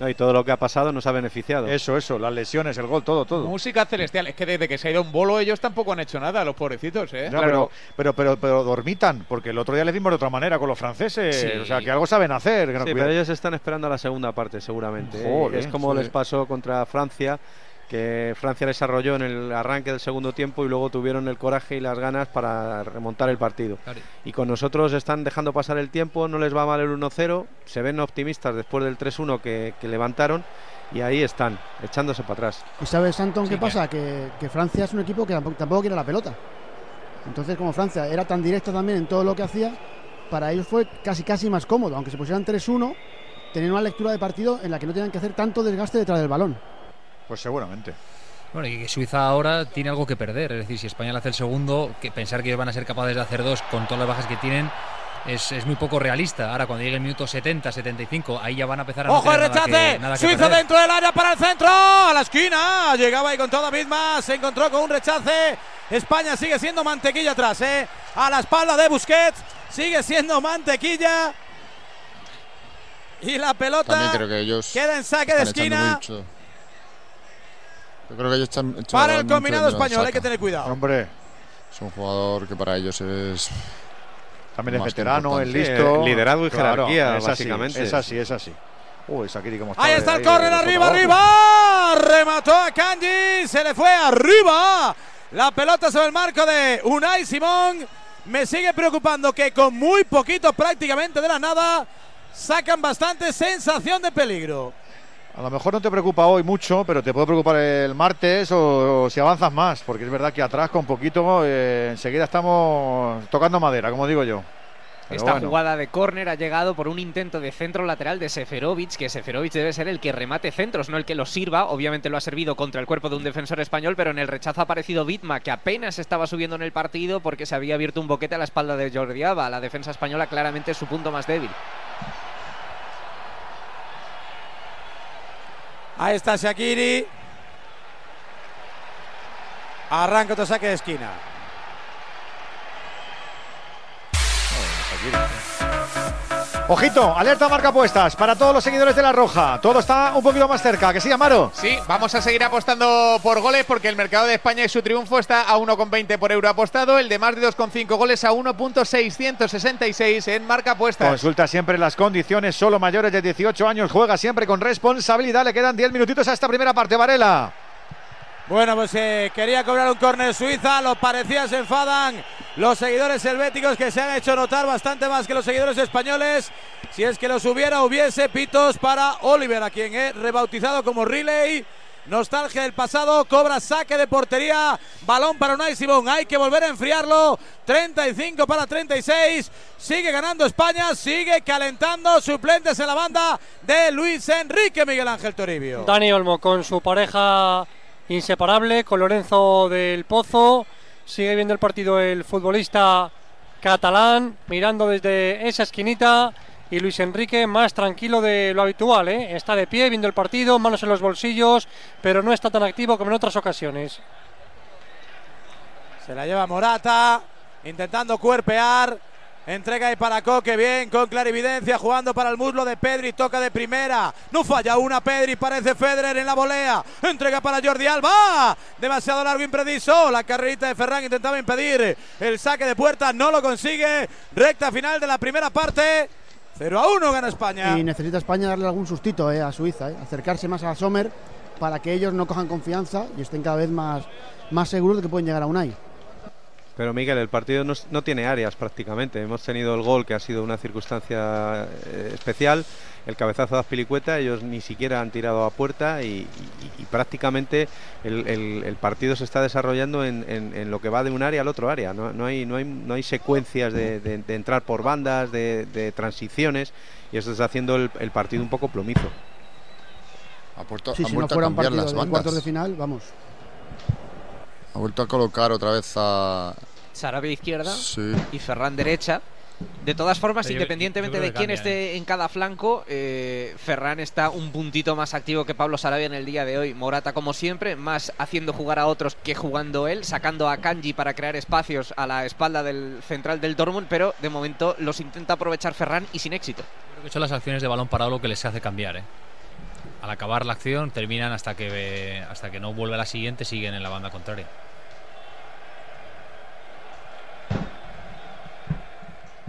S9: No, y todo lo que ha pasado nos ha beneficiado.
S1: Eso, eso, las lesiones, el gol, todo, todo.
S10: Música celestial. Es que desde que se ha ido un bolo ellos tampoco han hecho nada, los pobrecitos, ¿eh?
S1: Ya, pero, pero, pero, pero dormitan, porque el otro día les dimos de otra manera con los franceses.
S10: Sí.
S1: O sea, que algo saben hacer.
S9: Sí, pero ellos están esperando a la segunda parte, seguramente. ¿eh?
S1: Joder,
S9: es como
S1: sí.
S9: les pasó contra Francia, que Francia les arrolló en el arranque del segundo tiempo y luego tuvieron el coraje y las ganas para remontar el partido.
S7: Claro.
S9: Y con nosotros están dejando pasar el tiempo, no les va mal el 1-0, se ven optimistas después del 3-1 que, que levantaron y ahí están, echándose para atrás.
S4: ¿Y sabes, Anton, qué
S10: Sí,
S4: pasa? Que, que Francia es un equipo que tampoco, tampoco quiere la pelota. Entonces, como Francia era tan directa también en todo lo que hacía, para ellos fue casi casi más cómodo. Aunque se pusieran 3-1, tenían una lectura de partido en la que no tenían que hacer tanto desgaste detrás del balón.
S1: Pues seguramente.
S7: Bueno, y que Suiza ahora tiene algo que perder. Es decir, si España le hace el segundo, que pensar que ellos van a ser capaces de hacer dos con todas las bajas que tienen es, es muy poco realista. Ahora, cuando llegue el minuto 70, 75, ahí ya van a empezar a no
S2: ¡Ojo el
S7: tener nada
S2: rechace!
S7: que- nada que
S2: Suiza dentro del área para el centro. A la esquina. Llegaba ahí con toda misma. Se encontró con un rechace. España sigue siendo mantequilla atrás, ¿eh? A la espalda de Busquets. Sigue siendo mantequilla. Y la pelota
S6: También creo que ellos
S2: queda en saque de esquina
S6: mucho. Yo creo que ellos están echando
S2: para el combinado español. Hay que tener cuidado.
S1: Hombre,
S6: Es un jugador que para ellos es
S1: también es veterano, es listo.
S9: Sí, liderazgo y
S1: Claro,
S9: jerarquía,
S1: es así,
S9: básicamente.
S1: Es así, es así. Uy, como.
S2: Ahí está el
S1: ahí,
S2: córner
S1: de
S2: arriba, arriba. Remató a Kanji. Se le fue arriba. La pelota sobre el marco de Unai Simón. Me sigue preocupando que con muy poquito prácticamente de la nada sacan bastante sensación de peligro.
S1: A lo mejor no te preocupa hoy mucho, pero te puede preocupar el martes o, o si avanzas más, porque es verdad que atrás con poquito eh, enseguida estamos tocando madera, como digo yo. Pero
S5: Esta
S1: bueno.
S5: jugada de córner ha llegado por un intento de centro lateral de Seferovic, que Seferovic debe ser el que remate centros, no el que los sirva. Obviamente lo ha servido contra el cuerpo de un defensor español, pero en el rechazo ha aparecido Vitma, que apenas estaba subiendo en el partido porque se había abierto un boquete a la espalda de Jordi Alba. La defensa española claramente es su punto más débil.
S2: Ahí está Shakiri. Arranca otro saque de esquina.
S1: Ojito, alerta marca puestas para todos los seguidores de la Roja. Todo está un poquito más cerca. ¿Que sí, Amaro?
S10: Sí, vamos a seguir apostando por goles porque el mercado de España y su triunfo está a 1,20 por euro apostado. El de más de 2,5 goles a 1.666 en marca puestas.
S1: Consulta siempre las condiciones. Solo mayores de 18 años. Juega siempre con responsabilidad. Le quedan 10 minutitos a esta primera parte, Varela.
S2: Bueno, pues eh, quería cobrar un córner Suiza, lo parecía, se enfadan los seguidores helvéticos que se han hecho notar bastante más que los seguidores españoles. Si es que los hubiera, hubiese pitos para Oliver, a quien he rebautizado como Relay. Nostalgia del pasado, cobra saque de portería, balón para Unai Simón, hay que volver a enfriarlo, 35 para 36, sigue ganando España, sigue calentando, suplentes en la banda de Luis Enrique Miguel Ángel Toribio.
S3: Dani Olmo con su pareja inseparable con Lorenzo del Pozo. Sigue viendo el partido el futbolista catalán, mirando desde esa esquinita. Y Luis Enrique más tranquilo de lo habitual, ¿eh? está de pie viendo el partido, manos en los bolsillos, pero no está tan activo como en otras ocasiones.
S2: Se la lleva Morata, intentando cuerpear. Entrega ahí para Coque, bien, con clarividencia, jugando para el muslo de Pedri, toca de primera. No falla una Pedri, parece Federer en la volea. Entrega para Jordi Alba. Demasiado largo, impreciso. La carrerita de Ferran intentaba impedir el saque de puerta, no lo consigue. Recta final de la primera parte. 0 a 1 gana España.
S4: Y necesita España darle algún sustito eh, a Suiza, eh, acercarse más a Sommer para que ellos no cojan confianza y estén cada vez más, más seguros de que pueden llegar a Unai.
S9: Pero Miguel, el partido no, tiene áreas prácticamente. Hemos tenido el gol que ha sido una circunstancia eh, especial, el cabezazo de Azpilicueta, ellos ni siquiera han tirado a puerta y, prácticamente el, partido se está desarrollando en, lo que va de un área al otro área. No, hay, no, hay, no hay secuencias de, entrar por bandas, de, transiciones y eso está haciendo el, partido un poco plomizo.
S4: Ha si no fuera un partido de cuartos de final, vamos.
S6: Ha vuelto a colocar otra vez a.
S5: Sarabia izquierda y Ferran derecha. De todas formas, independientemente de quién esté ¿eh? en cada flanco, eh, Ferran está un puntito más activo que Pablo Sarabia en el día de hoy. Morata, como siempre, más haciendo jugar a otros que jugando él, sacando a Kanji para crear espacios a la espalda del central del Dortmund, pero de momento los intenta aprovechar Ferran y sin éxito.
S7: Creo que son las acciones de balón parado lo que les hace cambiar. ¿eh? Al acabar la acción, terminan hasta que, hasta que no vuelve la siguiente, siguen en la banda contraria.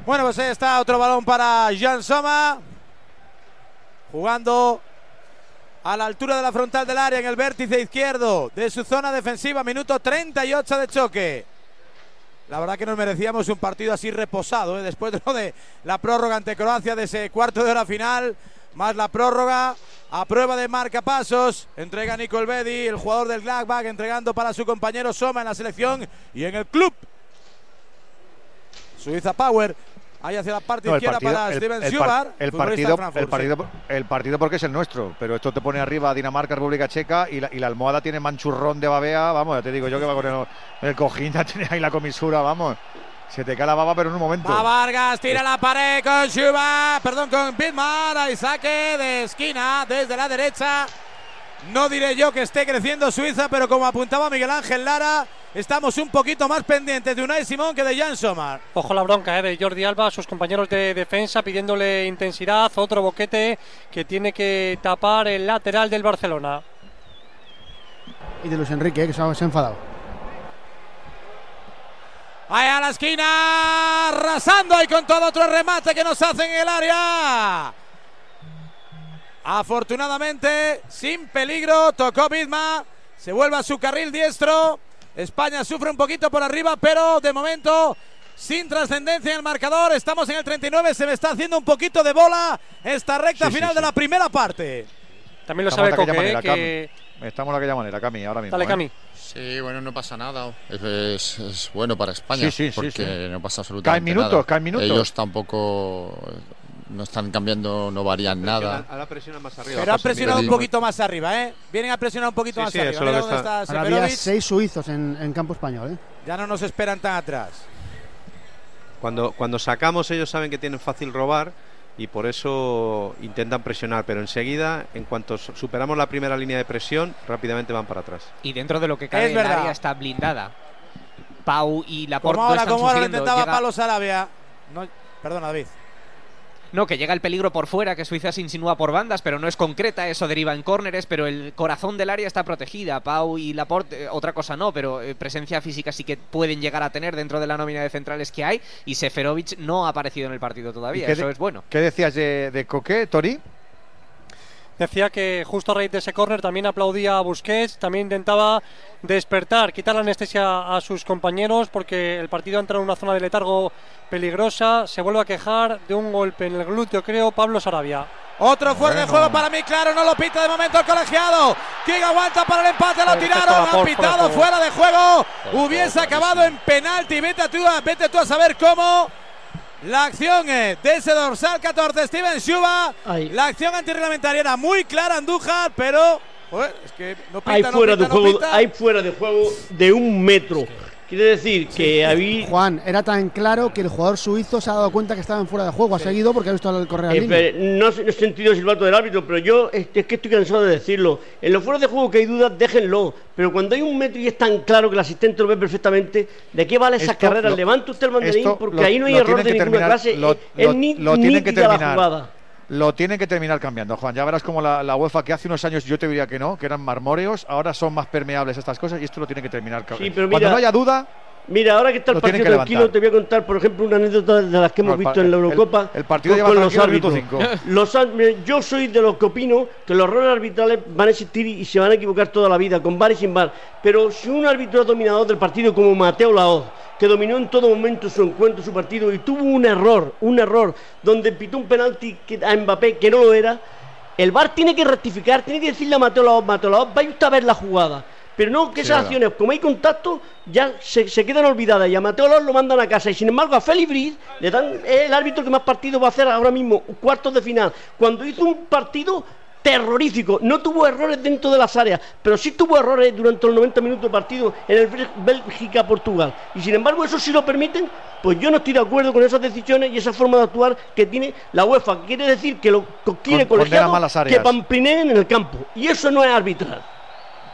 S2: Bueno, pues ahí está otro balón para Jan Soma. Jugando a la altura de la frontal del área en el vértice izquierdo de su zona defensiva. Minuto 38 de choque. La verdad que nos merecíamos un partido así reposado, ¿eh? después de, de la prórroga ante Croacia de ese cuarto de hora final, más la prórroga a prueba de marcapasos. Entrega Nicole Bedi, el jugador del Gladbach, entregando para su compañero Soma en la selección y en el club. Suiza Power Ahí hacia la parte izquierda para Steven el,
S1: el, partido, el, partido, el partido porque es el nuestro, pero esto te pone arriba Dinamarca, República Checa y la, almohada tiene manchurrón de babea, vamos, ya te digo yo que va con el, cojín, ya tiene ahí la comisura, vamos. Se te cae la baba, pero en un momento.
S2: Va Vargas, tira la pared con Schuba, perdón, con Pitmar, ahí saque de esquina desde la derecha. No diré yo que esté creciendo Suiza, pero como apuntaba Miguel Ángel Lara, estamos un poquito más pendientes de Unai Simón que de Jan Somar.
S3: Ojo la bronca eh, de Jordi Alba, sus compañeros de defensa pidiéndole intensidad, otro boquete que tiene que tapar el lateral del Barcelona.
S4: Y de Luis Enrique, eh, que se ha enfadado.
S2: Ahí a la esquina, arrasando ahí con todo otro remate que nos hacen en el área. Afortunadamente, sin peligro, tocó Bidma, se vuelve a su carril diestro. España sufre un poquito por arriba, pero de momento sin trascendencia en el marcador. Estamos en el 39, se me está haciendo un poquito de bola esta recta final de la primera parte.
S3: También lo sabe Coque, que...
S1: Estamos de aquella manera, Cami, ahora mismo.
S3: Dale,
S1: ¿eh?
S3: Cami.
S6: Sí, bueno, no pasa nada. Es, bueno para España. porque no pasa absolutamente
S1: caen minutos,
S6: nada.
S1: Caen minutos.
S6: Ellos tampoco no están cambiando, no varían nada.
S2: Ahora presionan más arriba. Pero han presionado un poquito más arriba, ¿eh? Vienen a presionar un poquito más arriba.
S4: había seis suizos en, campo español, ¿eh?
S2: Ya no nos esperan tan atrás.
S9: Cuando, cuando sacamos, ellos saben que tienen fácil robar y por eso intentan presionar, pero enseguida, en cuanto superamos la primera línea de presión, rápidamente van para atrás.
S5: Y dentro de lo que cae,
S2: Es verdad.
S5: el área está blindada. Pau y Laporte
S2: Como
S5: no
S2: ahora,
S5: están
S2: como ahora intentaba
S5: Llega-
S2: Pablo Sarabia. No, perdona, David.
S5: No, que llega el peligro por fuera, que Suiza se insinúa por bandas, pero no es concreta, eso deriva en córneres, pero el corazón del área está protegida. Pau y Laporte, eh, otra cosa no, pero eh, presencia física sí que pueden llegar a tener dentro de la nómina de centrales que hay, y Seferovic no ha aparecido en el partido todavía, eso es bueno.
S1: ¿Qué decías de, de Coque, Tori?
S3: Decía que justo a raíz de ese córner también aplaudía a Busquets, también intentaba despertar, quitar la anestesia a sus compañeros porque el partido ha entrado en una zona de letargo peligrosa. Se vuelve a quejar de un golpe en el glúteo, creo, Pablo Sarabia.
S2: Otro fuerte de juego para mí, claro, no lo pita de momento el colegiado. King aguanta para el empate, lo tiraron, han pitado
S3: fuera de
S2: juego. Hubiese acabado en penalti, vete a tú, a- vete tú a saber cómo. La acción eh, de ese dorsal 14, Steven Schuba.
S8: Ay.
S2: La acción antirreglamentaria era muy clara, Andújar, pero. joder, es que no pita,
S8: hay
S2: no
S8: fuera de
S2: no
S8: juego, hay fuera de juego de un metro. Quiere decir que había
S4: Juan, era tan claro que el jugador suizo se ha dado cuenta que estaba en fuera de juego. Ha seguido porque ha visto el correr al
S8: Eh, pero no he sentido el silbato del árbitro, pero yo es, es que estoy cansado de decirlo. En los fueros de juego que hay dudas, déjenlo. Pero cuando hay un metro y es tan claro que el asistente lo ve perfectamente, ¿de qué vale esas carreras? Levanta usted el banderín porque
S1: lo-
S8: ahí no hay error de ninguna
S1: terminar-
S8: clase.
S1: lo-
S8: es
S1: lo- que
S8: nítida la jugada.
S1: Lo tienen que terminar cambiando, Juan. Ya verás como la, la UEFA, que hace unos años yo te diría que no, que eran marmóreos, ahora son más permeables a estas cosas y esto lo tiene que terminar
S8: Sí,
S1: Cuando no haya duda,
S8: Mira, ahora que está el
S1: Lo tienen
S8: partido
S1: que
S8: tranquilo,
S1: levantar.
S8: te voy a contar, por ejemplo, una anécdota de las que hemos visto en la
S1: el-
S8: Eurocopa.
S1: el partido
S8: con,
S1: lleva
S8: con los
S1: tranquilo al minuto
S8: árbitros. Los ar- mira, yo soy de los que opino que los errores arbitrales van a existir y se van a equivocar toda la vida, con bar y sin bar. Pero si un árbitro es dominador del partido como Mateo Laoz, que dominó en todo momento su encuentro, su partido, y tuvo un error, un error, donde pitó un penalti que- a Mbappé que no lo era, el VAR tiene que rectificar, tiene que decirle a Mateo Laoz, Mateo Laoz, vaya usted a ver la jugada. Pero no que esas acciones, como hay contacto, ya se, se quedan olvidadas y a Mateo Laoz lo mandan a casa. Y sin embargo a Félix Briz le dan, es el árbitro que más partidos va a hacer ahora mismo, cuartos de final. Cuando hizo un partido terrorífico, no tuvo errores dentro de las áreas, pero sí tuvo errores durante los 90 minutos de partido en el Bélgica-Portugal. Y sin embargo eso sí lo permiten, pues yo no estoy de acuerdo con esas decisiones y esa forma de actuar que tiene la UEFA. que Quiere decir que lo quiere
S1: Con-
S8: colegiado que pamplineen en el campo. Y eso no es arbitral.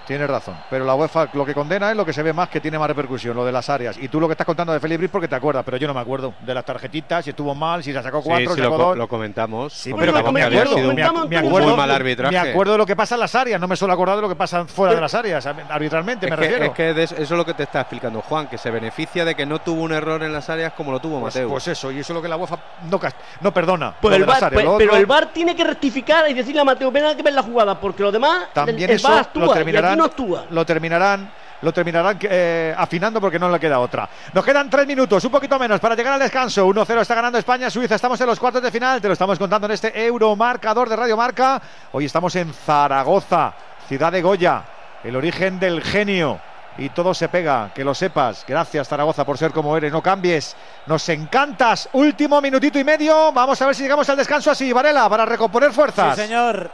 S1: Tienes razón, pero la UEFA lo que condena es lo que se ve más que tiene más repercusión, lo de las áreas. Y tú lo que estás contando de Felipe Briz porque te acuerdas, pero yo no me acuerdo de las tarjetitas, si estuvo mal, si se sacó cuatro,
S9: sí,
S1: si sacó
S9: lo,
S1: dos.
S9: lo comentamos.
S1: Sí, pero
S8: lo
S1: me acuerdo,
S8: lo
S1: me, acuerdo,
S9: Muy mal arbitraje.
S1: me acuerdo de lo que pasa en las áreas, no me suelo acordar de lo que pasa fuera de las áreas, arbitralmente
S9: Es
S1: me
S9: que,
S1: refiero.
S9: es que de eso es lo que te está explicando Juan, que se beneficia de que no tuvo un error en las áreas como lo tuvo
S1: pues,
S9: Mateo.
S1: pues eso, y eso es lo que la UEFA no, perdona.
S8: Pues
S1: lo
S8: el
S1: áreas.
S8: pues-
S1: Lo
S8: pero el VAR tiene que rectificar y decirle a Mateo, ven a que ver la jugada, porque los demás,
S1: también
S8: el, el
S1: eso
S8: actúa
S1: lo
S8: aquí
S1: terminarán,
S8: no actúa.
S1: lo terminarán lo terminarán eh, afinando porque no le queda otra. Nos quedan tres minutos, un poquito menos para llegar al descanso. 1-0 está ganando España, Suiza. Estamos en los cuartos de final. Te lo estamos contando en este Euromarcador de Radio Marca. Hoy estamos en Zaragoza, ciudad de Goya, el origen del genio. Y todo se pega, que lo sepas. Gracias, Zaragoza, por ser como eres. No cambies. Nos encantas. Último minutito y medio. Vamos a ver si llegamos al descanso así, Varela, para recomponer fuerzas.
S2: Sí, señor.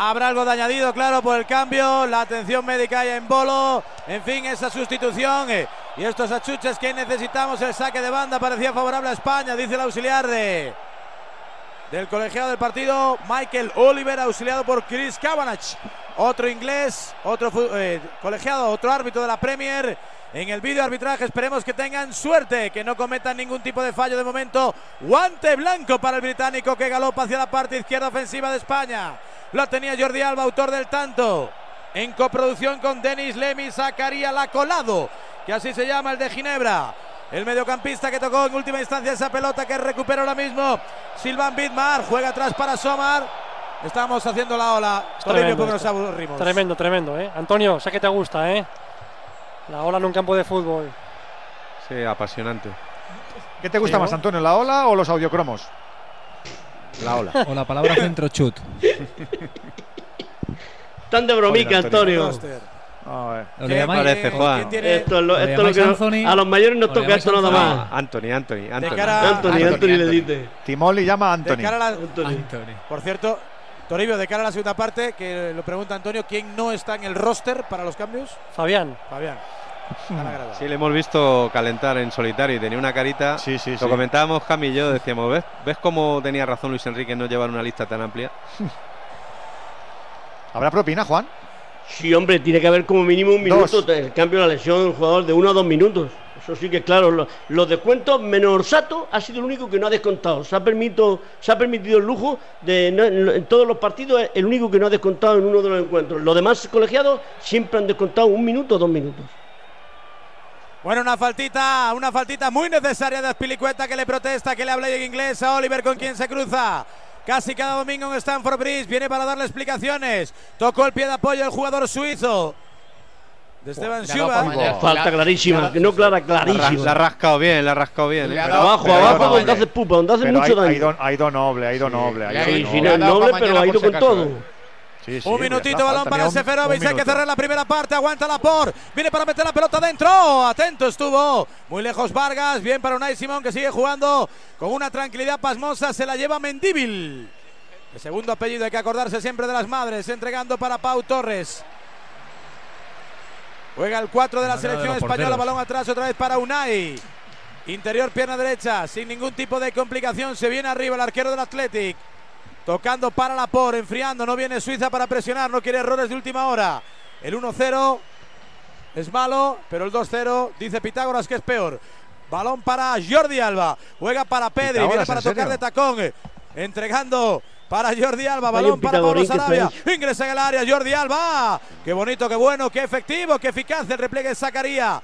S2: Habrá algo de añadido, claro, por el cambio, la atención médica y en bolo, en fin, esa sustitución eh, y estos achuches que necesitamos. El saque de banda parecía favorable a España, dice el auxiliar de, del colegiado del partido, Michael Oliver, auxiliado por Chris Cavanagh. Otro inglés, otro eh, colegiado, otro árbitro de la Premier. En el vídeo arbitraje esperemos que tengan suerte, que no cometan ningún tipo de fallo de momento. Guante blanco para el británico que galopa hacia la parte izquierda ofensiva de España. Lo tenía Jordi Alba, autor del tanto. En coproducción con Denis Lemi, sacaría la colado, que así se llama el de Ginebra. El mediocampista que tocó en última instancia esa pelota que recupera ahora mismo Silvan Bidmar. Juega atrás para Somar. Estamos haciendo la ola.
S3: Tremendo
S2: nos aburrimos.
S3: Tremendo, tremendo, ¿eh? Antonio, sé que te gusta, ¿eh? La ola en un campo de fútbol.
S9: Sí, apasionante.
S1: ¿Qué te gusta
S3: Sí, ¿no?
S1: más, Antonio, la ola o los audiocromos?
S9: La ola.
S7: O la palabra centro chut.
S8: Tan de bromica,
S1: Antonio.
S8: Antonio.
S1: A ver.
S2: ¿Qué
S7: llamáis-
S9: parece, Juan?
S2: ¿Quién tiene-
S8: Esto es lo,
S7: ¿Lo
S8: esto es lo que
S7: Anthony?
S8: a los mayores nos
S7: ¿Lo
S8: toca esto nada más.
S9: Anthony, Anthony, Anthony.
S2: cara-
S8: Anthony,
S1: Anthony,
S8: Anthony, le dice.
S1: Timoli llama a
S2: De
S1: Anthony.
S2: cara a la-.
S8: Anthony.
S2: por cierto, Toribio, de cara a la segunda parte, que lo pregunta Antonio, ¿quién no está en el roster para los cambios?
S3: Fabián.
S2: Fabián.
S9: Sí, le hemos visto calentar en solitario y tenía una carita.
S1: Sí, sí,
S9: Lo
S1: sí.
S9: comentábamos Cami y yo, decíamos, ¿ves, ¿ves cómo tenía razón Luis Enrique en no llevar una lista tan amplia?
S1: ¿Habrá propina, Juan?
S8: Sí, hombre, tiene que haber como mínimo un minuto el cambio de la lesión de un jugador de uno a dos minutos. Eso sí que claro, lo- los descuentos, menos Orsato, ha sido el único que no ha descontado. Se ha, permito, se ha permitido el lujo de, no- en, en todos los partidos, el único que no ha descontado en uno de los encuentros. Los demás colegiados siempre han descontado un minuto o dos minutos.
S2: Bueno, una faltita, una faltita muy necesaria de Aspilicueta que le protesta, que le habla en inglés a Oliver con quien se cruza. Casi cada domingo en Stanford Bridge viene para darle explicaciones. Tocó el pie de apoyo el jugador suizo. De Esteban Schuba.
S8: Falta clarísima, que no clara,
S9: La,
S8: clarísima.
S9: la ha rascado bien, la ha rascado bien. ¿eh?
S8: abajo,
S10: pero
S8: abajo, donde hace pupa, donde hace
S1: Pero
S8: mucho
S1: ha, ha
S8: daño.
S1: ido, ha ido noble, ha ido noble. Ha ido
S8: sí,
S1: noble.
S8: no pero ha ido con todo.
S1: Sí, sí,
S2: Un minutito, balón para Seferovic. Hay que cerrar la primera parte. Aguanta la por. Viene para meter la pelota dentro. Atento estuvo. Muy lejos Vargas. Bien para Unai Simón que sigue jugando con una tranquilidad pasmosa. Se la lleva Mendíbil. El segundo apellido hay que acordarse siempre de las madres. Entregando para Pau Torres. Juega el 4 de la
S7: de
S2: selección española. Balón atrás otra vez para Unai. Interior, pierna derecha. Sin ningún tipo de complicación. Se viene arriba el arquero del Athletic. Tocando para la por, enfriando. No viene Suiza para presionar. No quiere errores de última hora. El 1-0 es malo, pero el 2-0 dice Pitágoras que es peor. Balón para Jordi Alba. Juega para Pedri.
S1: Pitágoras,
S2: Viene para
S1: ¿en
S2: tocar de tacón. Entregando para Jordi Alba. Balón para Pablo Sarabia. Ingresa en el área Jordi Alba. Qué bonito, qué bueno, qué efectivo, qué eficaz el repliegue de Zacarías.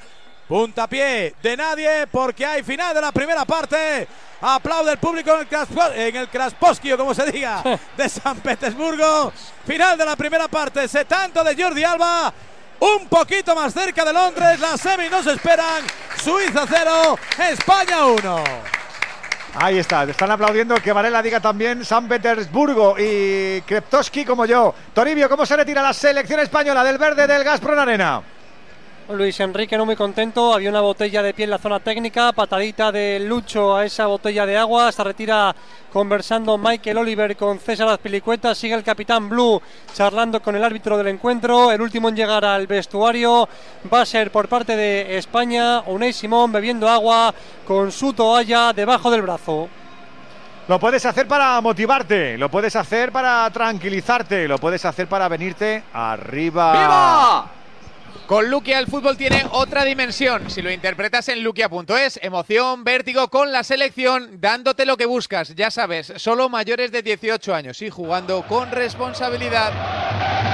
S2: Puntapié de nadie porque hay final de la primera parte. Aplaude el público en el, Kraspo- en el Krasposkio, como se diga, de San Petersburgo. Final de la primera parte. Se tanto de Jordi Alba. Un poquito más cerca de Londres. Las semis nos esperan. Suiza 0, España 1.
S1: Ahí está, están aplaudiendo que Varela diga también San Petersburgo y Kreptoski como yo. Toribio, ¿cómo se retira la selección española del verde del Gazprom Arena?
S3: Luis Enrique no muy contento, había una botella de pie en la zona técnica, patadita de Lucho a esa botella de agua, se retira conversando Michael Oliver con César Azpilicueta, sigue el capitán Blue charlando con el árbitro del encuentro, el último en llegar al vestuario va a ser por parte de España, Unai Simón bebiendo agua con su toalla debajo del brazo.
S1: Lo puedes hacer para motivarte, lo puedes hacer para tranquilizarte, lo puedes hacer para venirte arriba.
S10: ¡Viva! Con Luquia el fútbol tiene otra dimensión. Si lo interpretas en luquia.es, emoción, vértigo con la selección, dándote lo que buscas. Ya sabes, solo mayores de 18 años y jugando con responsabilidad.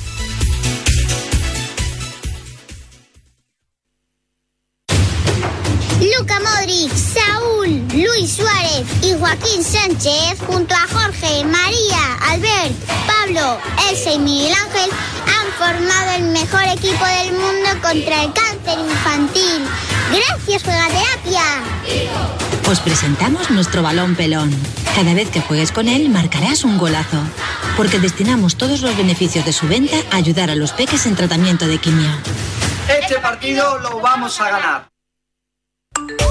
S11: Saúl, Luis Suárez y Joaquín Sánchez, junto a Jorge, María, Albert, Pablo, Elsa y Miguel Ángel, han formado el mejor equipo del mundo contra el cáncer infantil. Gracias, Juega Terapia.
S12: Os presentamos nuestro balón pelón. Cada vez que juegues con él marcarás un golazo, porque destinamos todos los beneficios de su venta a ayudar a los peques en tratamiento de quimio.
S13: Este partido lo vamos a ganar.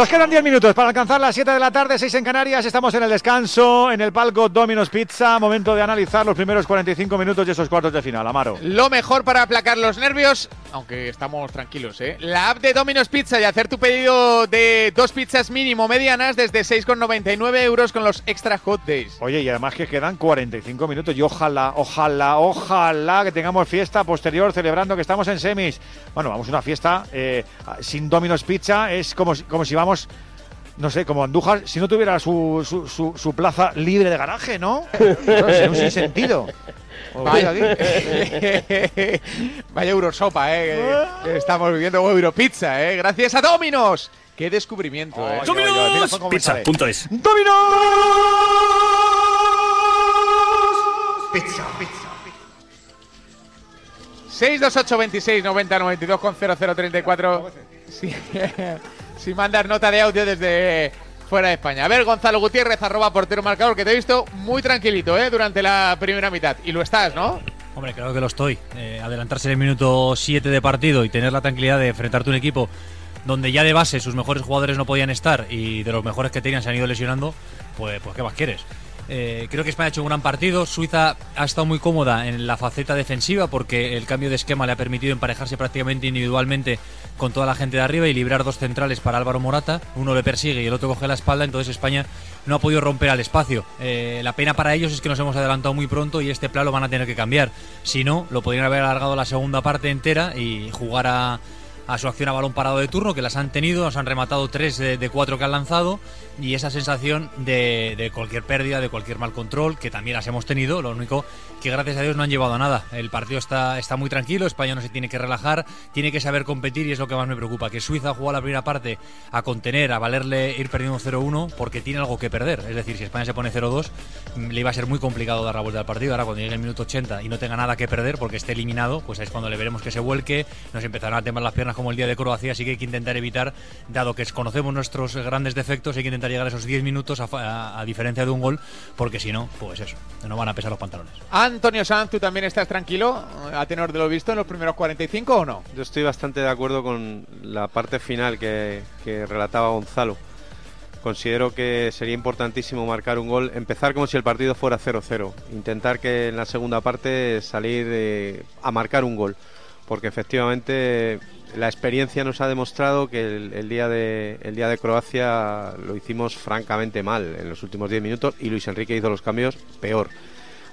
S1: Nos quedan 10 minutos para alcanzar las 7 de la tarde, 6 en Canarias. Estamos en el descanso, en el palco Domino's Pizza. Momento de analizar los primeros 45 minutos de esos cuartos de final. Amaro.
S10: Lo mejor para aplacar los nervios, aunque estamos tranquilos, ¿eh? La app de Domino's Pizza y hacer tu pedido de dos pizzas mínimo medianas desde 6,99 euros con los extra hot days.
S1: Oye, y además que quedan 45 minutos y ojalá, ojalá, ojalá que tengamos fiesta posterior celebrando que estamos en semis. Bueno, vamos a una fiesta eh, sin Domino's Pizza, es como como si vamos no sé, como Andújar, si no tuviera su, su, su, su plaza libre de garaje, ¿no? Claro, sería un sinsentido.
S10: Vaya, Vaya Eurosopa, ¿eh? que estamos viviendo Europizza, ¿eh? Gracias a Dominos. ¡Qué descubrimiento, eh!
S14: ¡Dominos! Pizza.es.
S10: Pizza, pizza. 628 26 90 92 con 0034. Si, si mandas nota de audio desde fuera de España. A ver, Gonzalo Gutiérrez, arroba portero marcador, que te he visto muy tranquilito ¿eh? durante la primera mitad. Y lo estás, ¿no?
S7: Hombre, creo que lo estoy. Eh, adelantarse en el minuto 7 de partido y tener la tranquilidad de enfrentarte a un equipo donde ya de base sus mejores jugadores no podían estar y de los mejores que tenían se han ido lesionando, pues, pues ¿qué más quieres? Eh, creo que España ha hecho un gran partido. Suiza ha estado muy cómoda en la faceta defensiva porque el cambio de esquema le ha permitido emparejarse prácticamente individualmente con toda la gente de arriba y librar dos centrales para Álvaro Morata. Uno le persigue y el otro coge la espalda. Entonces España no ha podido romper al espacio. Eh, la pena para ellos es que nos hemos adelantado muy pronto y este plan lo van a tener que cambiar. Si no, lo podrían haber alargado la segunda parte entera y jugar a a su acción a balón parado de turno, que las han tenido, nos han rematado tres de, cuatro que han lanzado, y esa sensación de, de, cualquier pérdida, de cualquier mal control, que también las hemos tenido, lo único que gracias a Dios no han llevado a nada. El partido está, está muy tranquilo, España no se tiene que relajar, tiene que saber competir y es lo que más me preocupa, que Suiza jugó la primera parte a contener, a valerle ir perdiendo 0-1, porque tiene algo que perder, es decir, si España se pone 0-2, le iba a ser muy complicado dar la vuelta al partido, ahora cuando llegue el minuto 80 y no tenga nada que perder porque esté eliminado, pues es cuando le veremos que se vuelque, nos empezarán a temblar las piernas como el día de Croacia, así que hay que intentar evitar, dado que conocemos nuestros grandes defectos, hay que intentar llegar a esos 10 minutos a, a, a diferencia de un gol, porque si no, pues eso, no van a pesar los pantalones.
S10: Antonio Sanz, ¿tú también estás tranquilo a tenor de lo visto en los primeros 45 o no?
S9: Yo estoy bastante de acuerdo con la parte final que, relataba Gonzalo. Considero que sería importantísimo marcar un gol, empezar como si el partido fuera 0-0, intentar que en la segunda parte salir eh, a marcar un gol, porque efectivamente la experiencia nos ha demostrado que el día de Croacia lo hicimos francamente mal en los últimos 10 minutos y Luis Enrique hizo los cambios peor.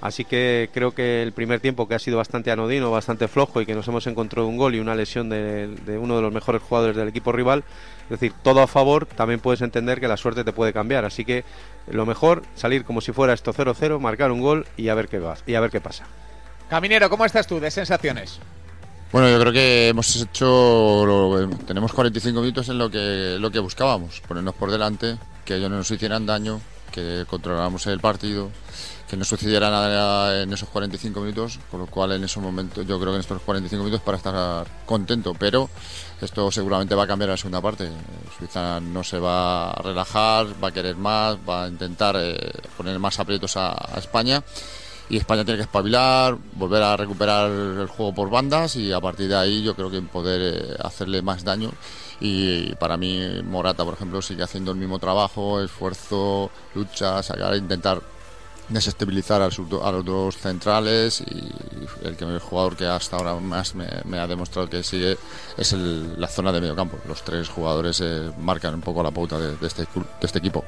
S9: Así que creo que el primer tiempo, que ha sido bastante anodino, bastante flojo y que nos hemos encontrado un gol y una lesión de, de, uno de los mejores jugadores del equipo rival, es decir, todo a favor, también puedes entender que la suerte te puede cambiar. Así que lo mejor, salir como si fuera esto 0-0, marcar un gol y a ver qué va, y a ver qué pasa.
S10: Caminero, ¿cómo estás tú de sensaciones?
S6: Bueno, yo creo que hemos hecho, lo, tenemos 45 minutos en lo que, lo que buscábamos, ponernos por delante, que ellos no nos hicieran daño, que controláramos el partido, que no sucediera nada en esos 45 minutos, con lo cual en esos momentos, yo creo que en estos 45 minutos para estar contento, pero esto seguramente va a cambiar en la segunda parte. Suiza no se va a relajar, va a querer más, va a intentar eh, poner más aprietos a, España y España tiene que espabilar, volver a recuperar el juego por bandas y a partir de ahí yo creo que poder eh, hacerle más daño y para mí Morata por ejemplo sigue haciendo el mismo trabajo, esfuerzo, lucha, sacar, intentar desestabilizar a, a los dos centrales y el, que, el jugador que hasta ahora más me, me ha demostrado que sigue es el, la zona de medio campo. Los tres jugadores eh, marcan un poco la pauta de, de, este, de este equipo.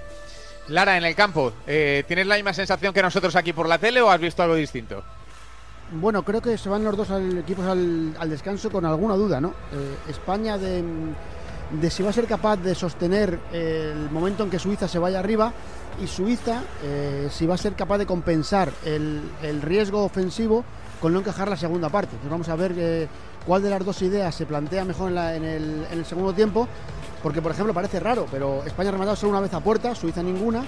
S10: Lara, en el campo, eh, ¿tienes la misma sensación que nosotros aquí por la tele o has visto algo distinto?
S4: Bueno, creo que se van los dos al, equipos al, al descanso con alguna duda, ¿no? Eh, España de, de, si va a ser capaz de sostener el momento en que Suiza se vaya arriba y Suiza eh, si va a ser capaz de compensar el, el, riesgo ofensivo con no encajar la segunda parte. Entonces vamos a ver eh, cuál de las dos ideas se plantea mejor en, la, en, el, en el segundo tiempo porque por ejemplo parece raro, pero España ha rematado solo una vez a puerta, Suiza ninguna,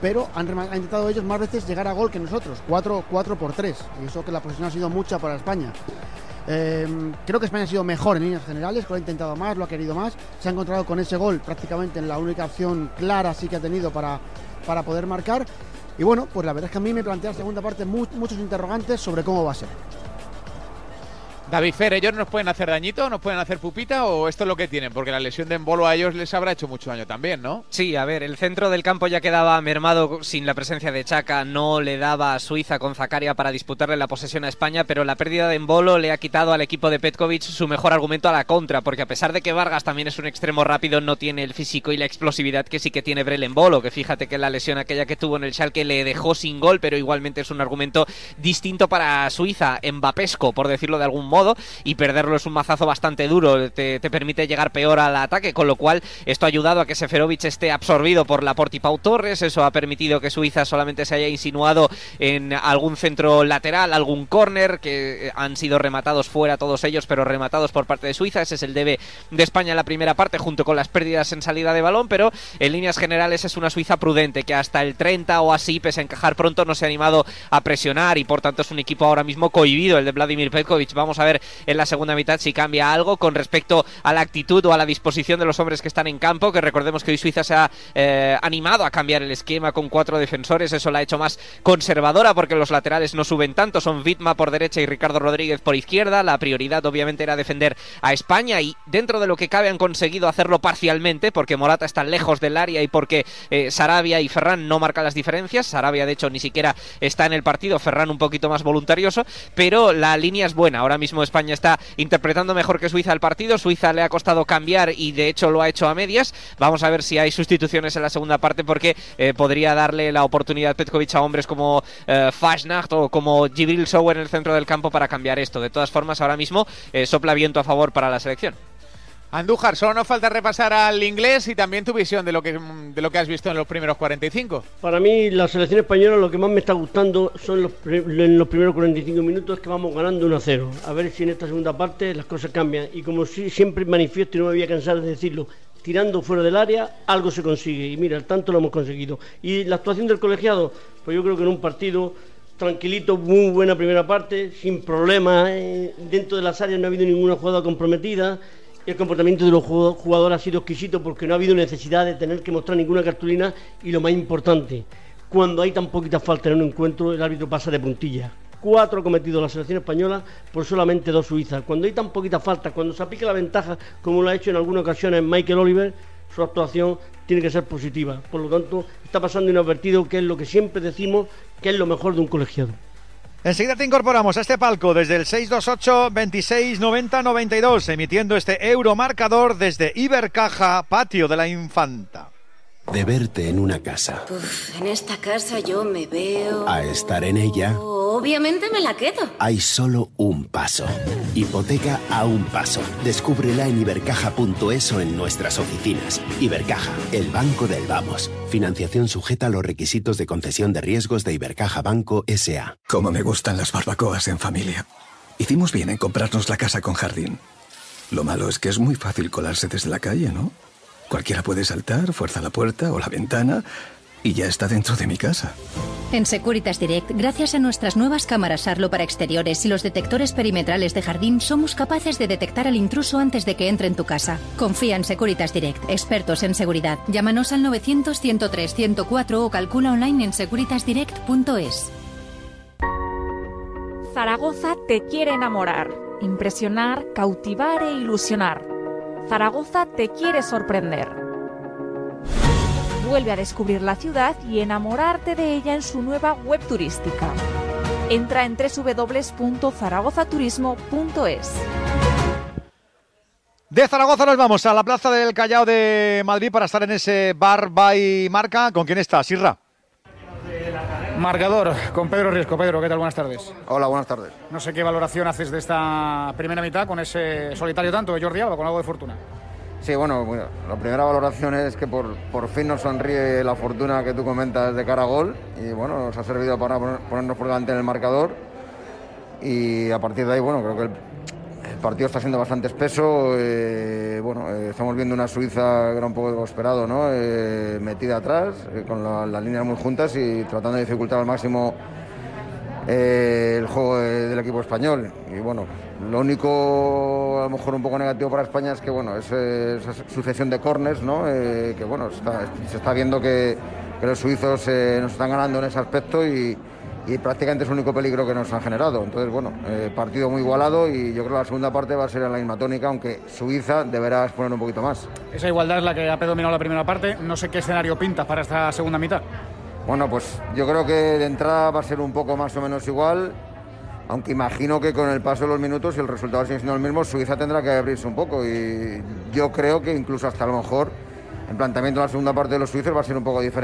S4: pero han, han, intentado ellos más veces llegar a gol que nosotros, 4, 4 por 3, y eso que la posición ha sido mucha para España. Eh, creo que España ha sido mejor en líneas generales, lo ha intentado más, lo ha querido más, se ha encontrado con ese gol prácticamente en la única opción clara sí que ha tenido para, para poder marcar. Y bueno, pues la verdad es que a mí me plantea la segunda parte mu muchos interrogantes sobre cómo va a ser.
S10: David Fer, ¿ellos nos pueden hacer dañito, nos pueden hacer pupita o esto es lo que tienen? Porque la lesión de Embolo a ellos les habrá hecho mucho daño también, ¿no?
S5: Sí, a ver, el centro del campo ya quedaba mermado sin la presencia de Chaca, no le daba a Suiza con Zacaria para disputarle la posesión a España, pero la pérdida de Embolo le ha quitado al equipo de Petkovic su mejor argumento a la contra, porque a pesar de que Vargas también es un extremo rápido, no tiene el físico y la explosividad que sí que tiene Brel Embolo, que fíjate que la lesión aquella que tuvo en el Schalke le dejó sin gol, pero igualmente es un argumento distinto para Suiza, embapesco, por decirlo de algún modo, y perder es un mazazo bastante duro, te, permite llegar peor al ataque, con lo cual esto ha ayudado a que Seferovic esté absorbido por la Pau Torres, eso ha permitido que Suiza solamente se haya insinuado en algún centro lateral, algún córner, que han sido rematados fuera todos ellos, pero rematados por parte de Suiza, ese es el debe de España en la primera parte, junto con las pérdidas en salida de balón, pero en líneas generales es una Suiza prudente, que hasta el 30 o así, pese a encajar pronto, no se ha animado a presionar y por tanto es un equipo ahora mismo cohibido, el de Vladimir Petkovic. Vamos a ver en la segunda mitad si cambia algo con respecto a la actitud o a la disposición de los hombres que están en campo, que recordemos que hoy Suiza se ha eh, animado a cambiar el esquema con cuatro defensores, eso la ha hecho más conservadora porque los laterales no suben tanto, son Vitma por derecha y Ricardo Rodríguez por izquierda, la prioridad obviamente era defender a España y dentro de lo que cabe han conseguido hacerlo parcialmente porque Morata está lejos del área y porque eh, Sarabia y Ferran no marcan las diferencias, Sarabia de hecho ni siquiera está en el partido, Ferran un poquito más voluntarioso, pero la línea es buena, ahora mismo España está interpretando mejor que Suiza el partido. Suiza le ha costado cambiar y de hecho lo ha hecho a medias. Vamos a ver si hay sustituciones en la segunda parte porque eh, podría darle la oportunidad Petkovic a hombres como eh, Fashnacht o como Jibril Sow en el centro del campo para cambiar esto. De todas formas, ahora mismo eh, sopla viento a favor para la selección.
S10: Andújar, solo nos falta repasar al inglés y también tu visión de lo que de lo que has visto en los primeros 45.
S8: Para mí, la selección española lo que más me está gustando son los, en los primeros 45 minutos que vamos ganando 1 a 0. A ver si en esta segunda parte las cosas cambian. Y como siempre manifiesto y no me voy a cansar de decirlo, tirando fuera del área, algo se consigue. Y mira, tanto lo hemos conseguido. Y la actuación del colegiado, pues yo creo que en un partido tranquilito, muy buena primera parte, sin problemas. Eh, dentro de las áreas no ha habido ninguna jugada comprometida el comportamiento de los jugadores ha sido exquisito porque no ha habido necesidad de tener que mostrar ninguna cartulina y lo más importante, cuando hay tan poquita falta en un encuentro, el árbitro pasa de puntilla. Cuatro cometidos la selección española por solamente dos suizas. Cuando hay tan poquita falta, cuando se aplica la ventaja, como lo ha hecho en algunas ocasiones Michael Oliver, su actuación tiene que ser positiva. Por lo tanto, está pasando inadvertido, que es lo que siempre decimos, que es lo mejor de un colegiado.
S1: Enseguida te incorporamos a este palco desde el 628 26 90 92, emitiendo este euromarcador desde Ibercaja, patio de la Infanta.
S15: De verte en una casa.
S16: en esta casa yo me veo.
S15: A estar en ella.
S16: Obviamente me la quedo.
S15: Hay solo un paso. Hipoteca a un paso. Descúbrela en ibercaja.es o en nuestras oficinas. Ibercaja, el banco del vamos. Financiación sujeta a los requisitos de concesión de riesgos de Ibercaja Banco SA.
S17: Como me gustan las barbacoas en familia. Hicimos bien en comprarnos la casa con jardín. Lo malo es que es muy fácil colarse desde la calle, ¿no? Cualquiera puede saltar, fuerza la puerta o la ventana y ya está dentro de mi casa.
S18: En Securitas Direct, gracias a nuestras nuevas cámaras Arlo para exteriores y los detectores perimetrales de jardín, somos capaces de detectar al intruso antes de que entre en tu casa. Confía en Securitas Direct, expertos en seguridad. Llámanos al 900-103-104 o calcula online en securitasdirect.es.
S19: Zaragoza te quiere enamorar, impresionar, cautivar e ilusionar. Zaragoza te quiere sorprender vuelve a descubrir la ciudad y enamorarte de ella en su nueva web turística. Entra en www.zaragozaturismo.es.
S1: De Zaragoza nos vamos a la plaza del Callao de Madrid para estar en ese bar by marca. ¿Con quién está? Sirra.
S20: Marcador con Pedro Riesco. Pedro, ¿qué tal? Buenas tardes.
S21: Hola, buenas tardes.
S20: No sé qué valoración haces de esta primera mitad con ese solitario tanto de Jordi Alba, con algo de fortuna.
S21: Sí, bueno, la primera valoración es que por, fin nos sonríe la fortuna que tú comentas de cara a gol y bueno, nos ha servido para ponernos por delante en el marcador y a partir de ahí, bueno, creo que el, partido está siendo bastante espeso, eh, bueno, eh, estamos viendo una Suiza que era un poco esperado, ¿no? Eh, metida atrás, con las líneas muy juntas y tratando de dificultar al máximo el juego del equipo español y bueno, lo único, a lo mejor un poco negativo para España es que, bueno, es, esa sucesión de corners, ¿no? Que, bueno, se está viendo que, los suizos nos están ganando en ese aspecto y, y prácticamente es el único peligro que nos han generado. Entonces, bueno, eh, partido muy igualado y yo creo que la segunda parte va a ser en la misma tónica, aunque Suiza deberá exponer un poquito más.
S20: Esa igualdad es la que ha predominado la primera parte. No sé qué escenario pinta para esta segunda mitad.
S21: Bueno, pues yo creo que de entrada va a ser un poco más o menos igual, aunque imagino que con el paso de los minutos y el resultado sigue siendo el mismo, Suiza tendrá que abrirse un poco y yo creo que incluso hasta a lo mejor el planteamiento de la segunda parte de los suizos va a ser un poco diferente.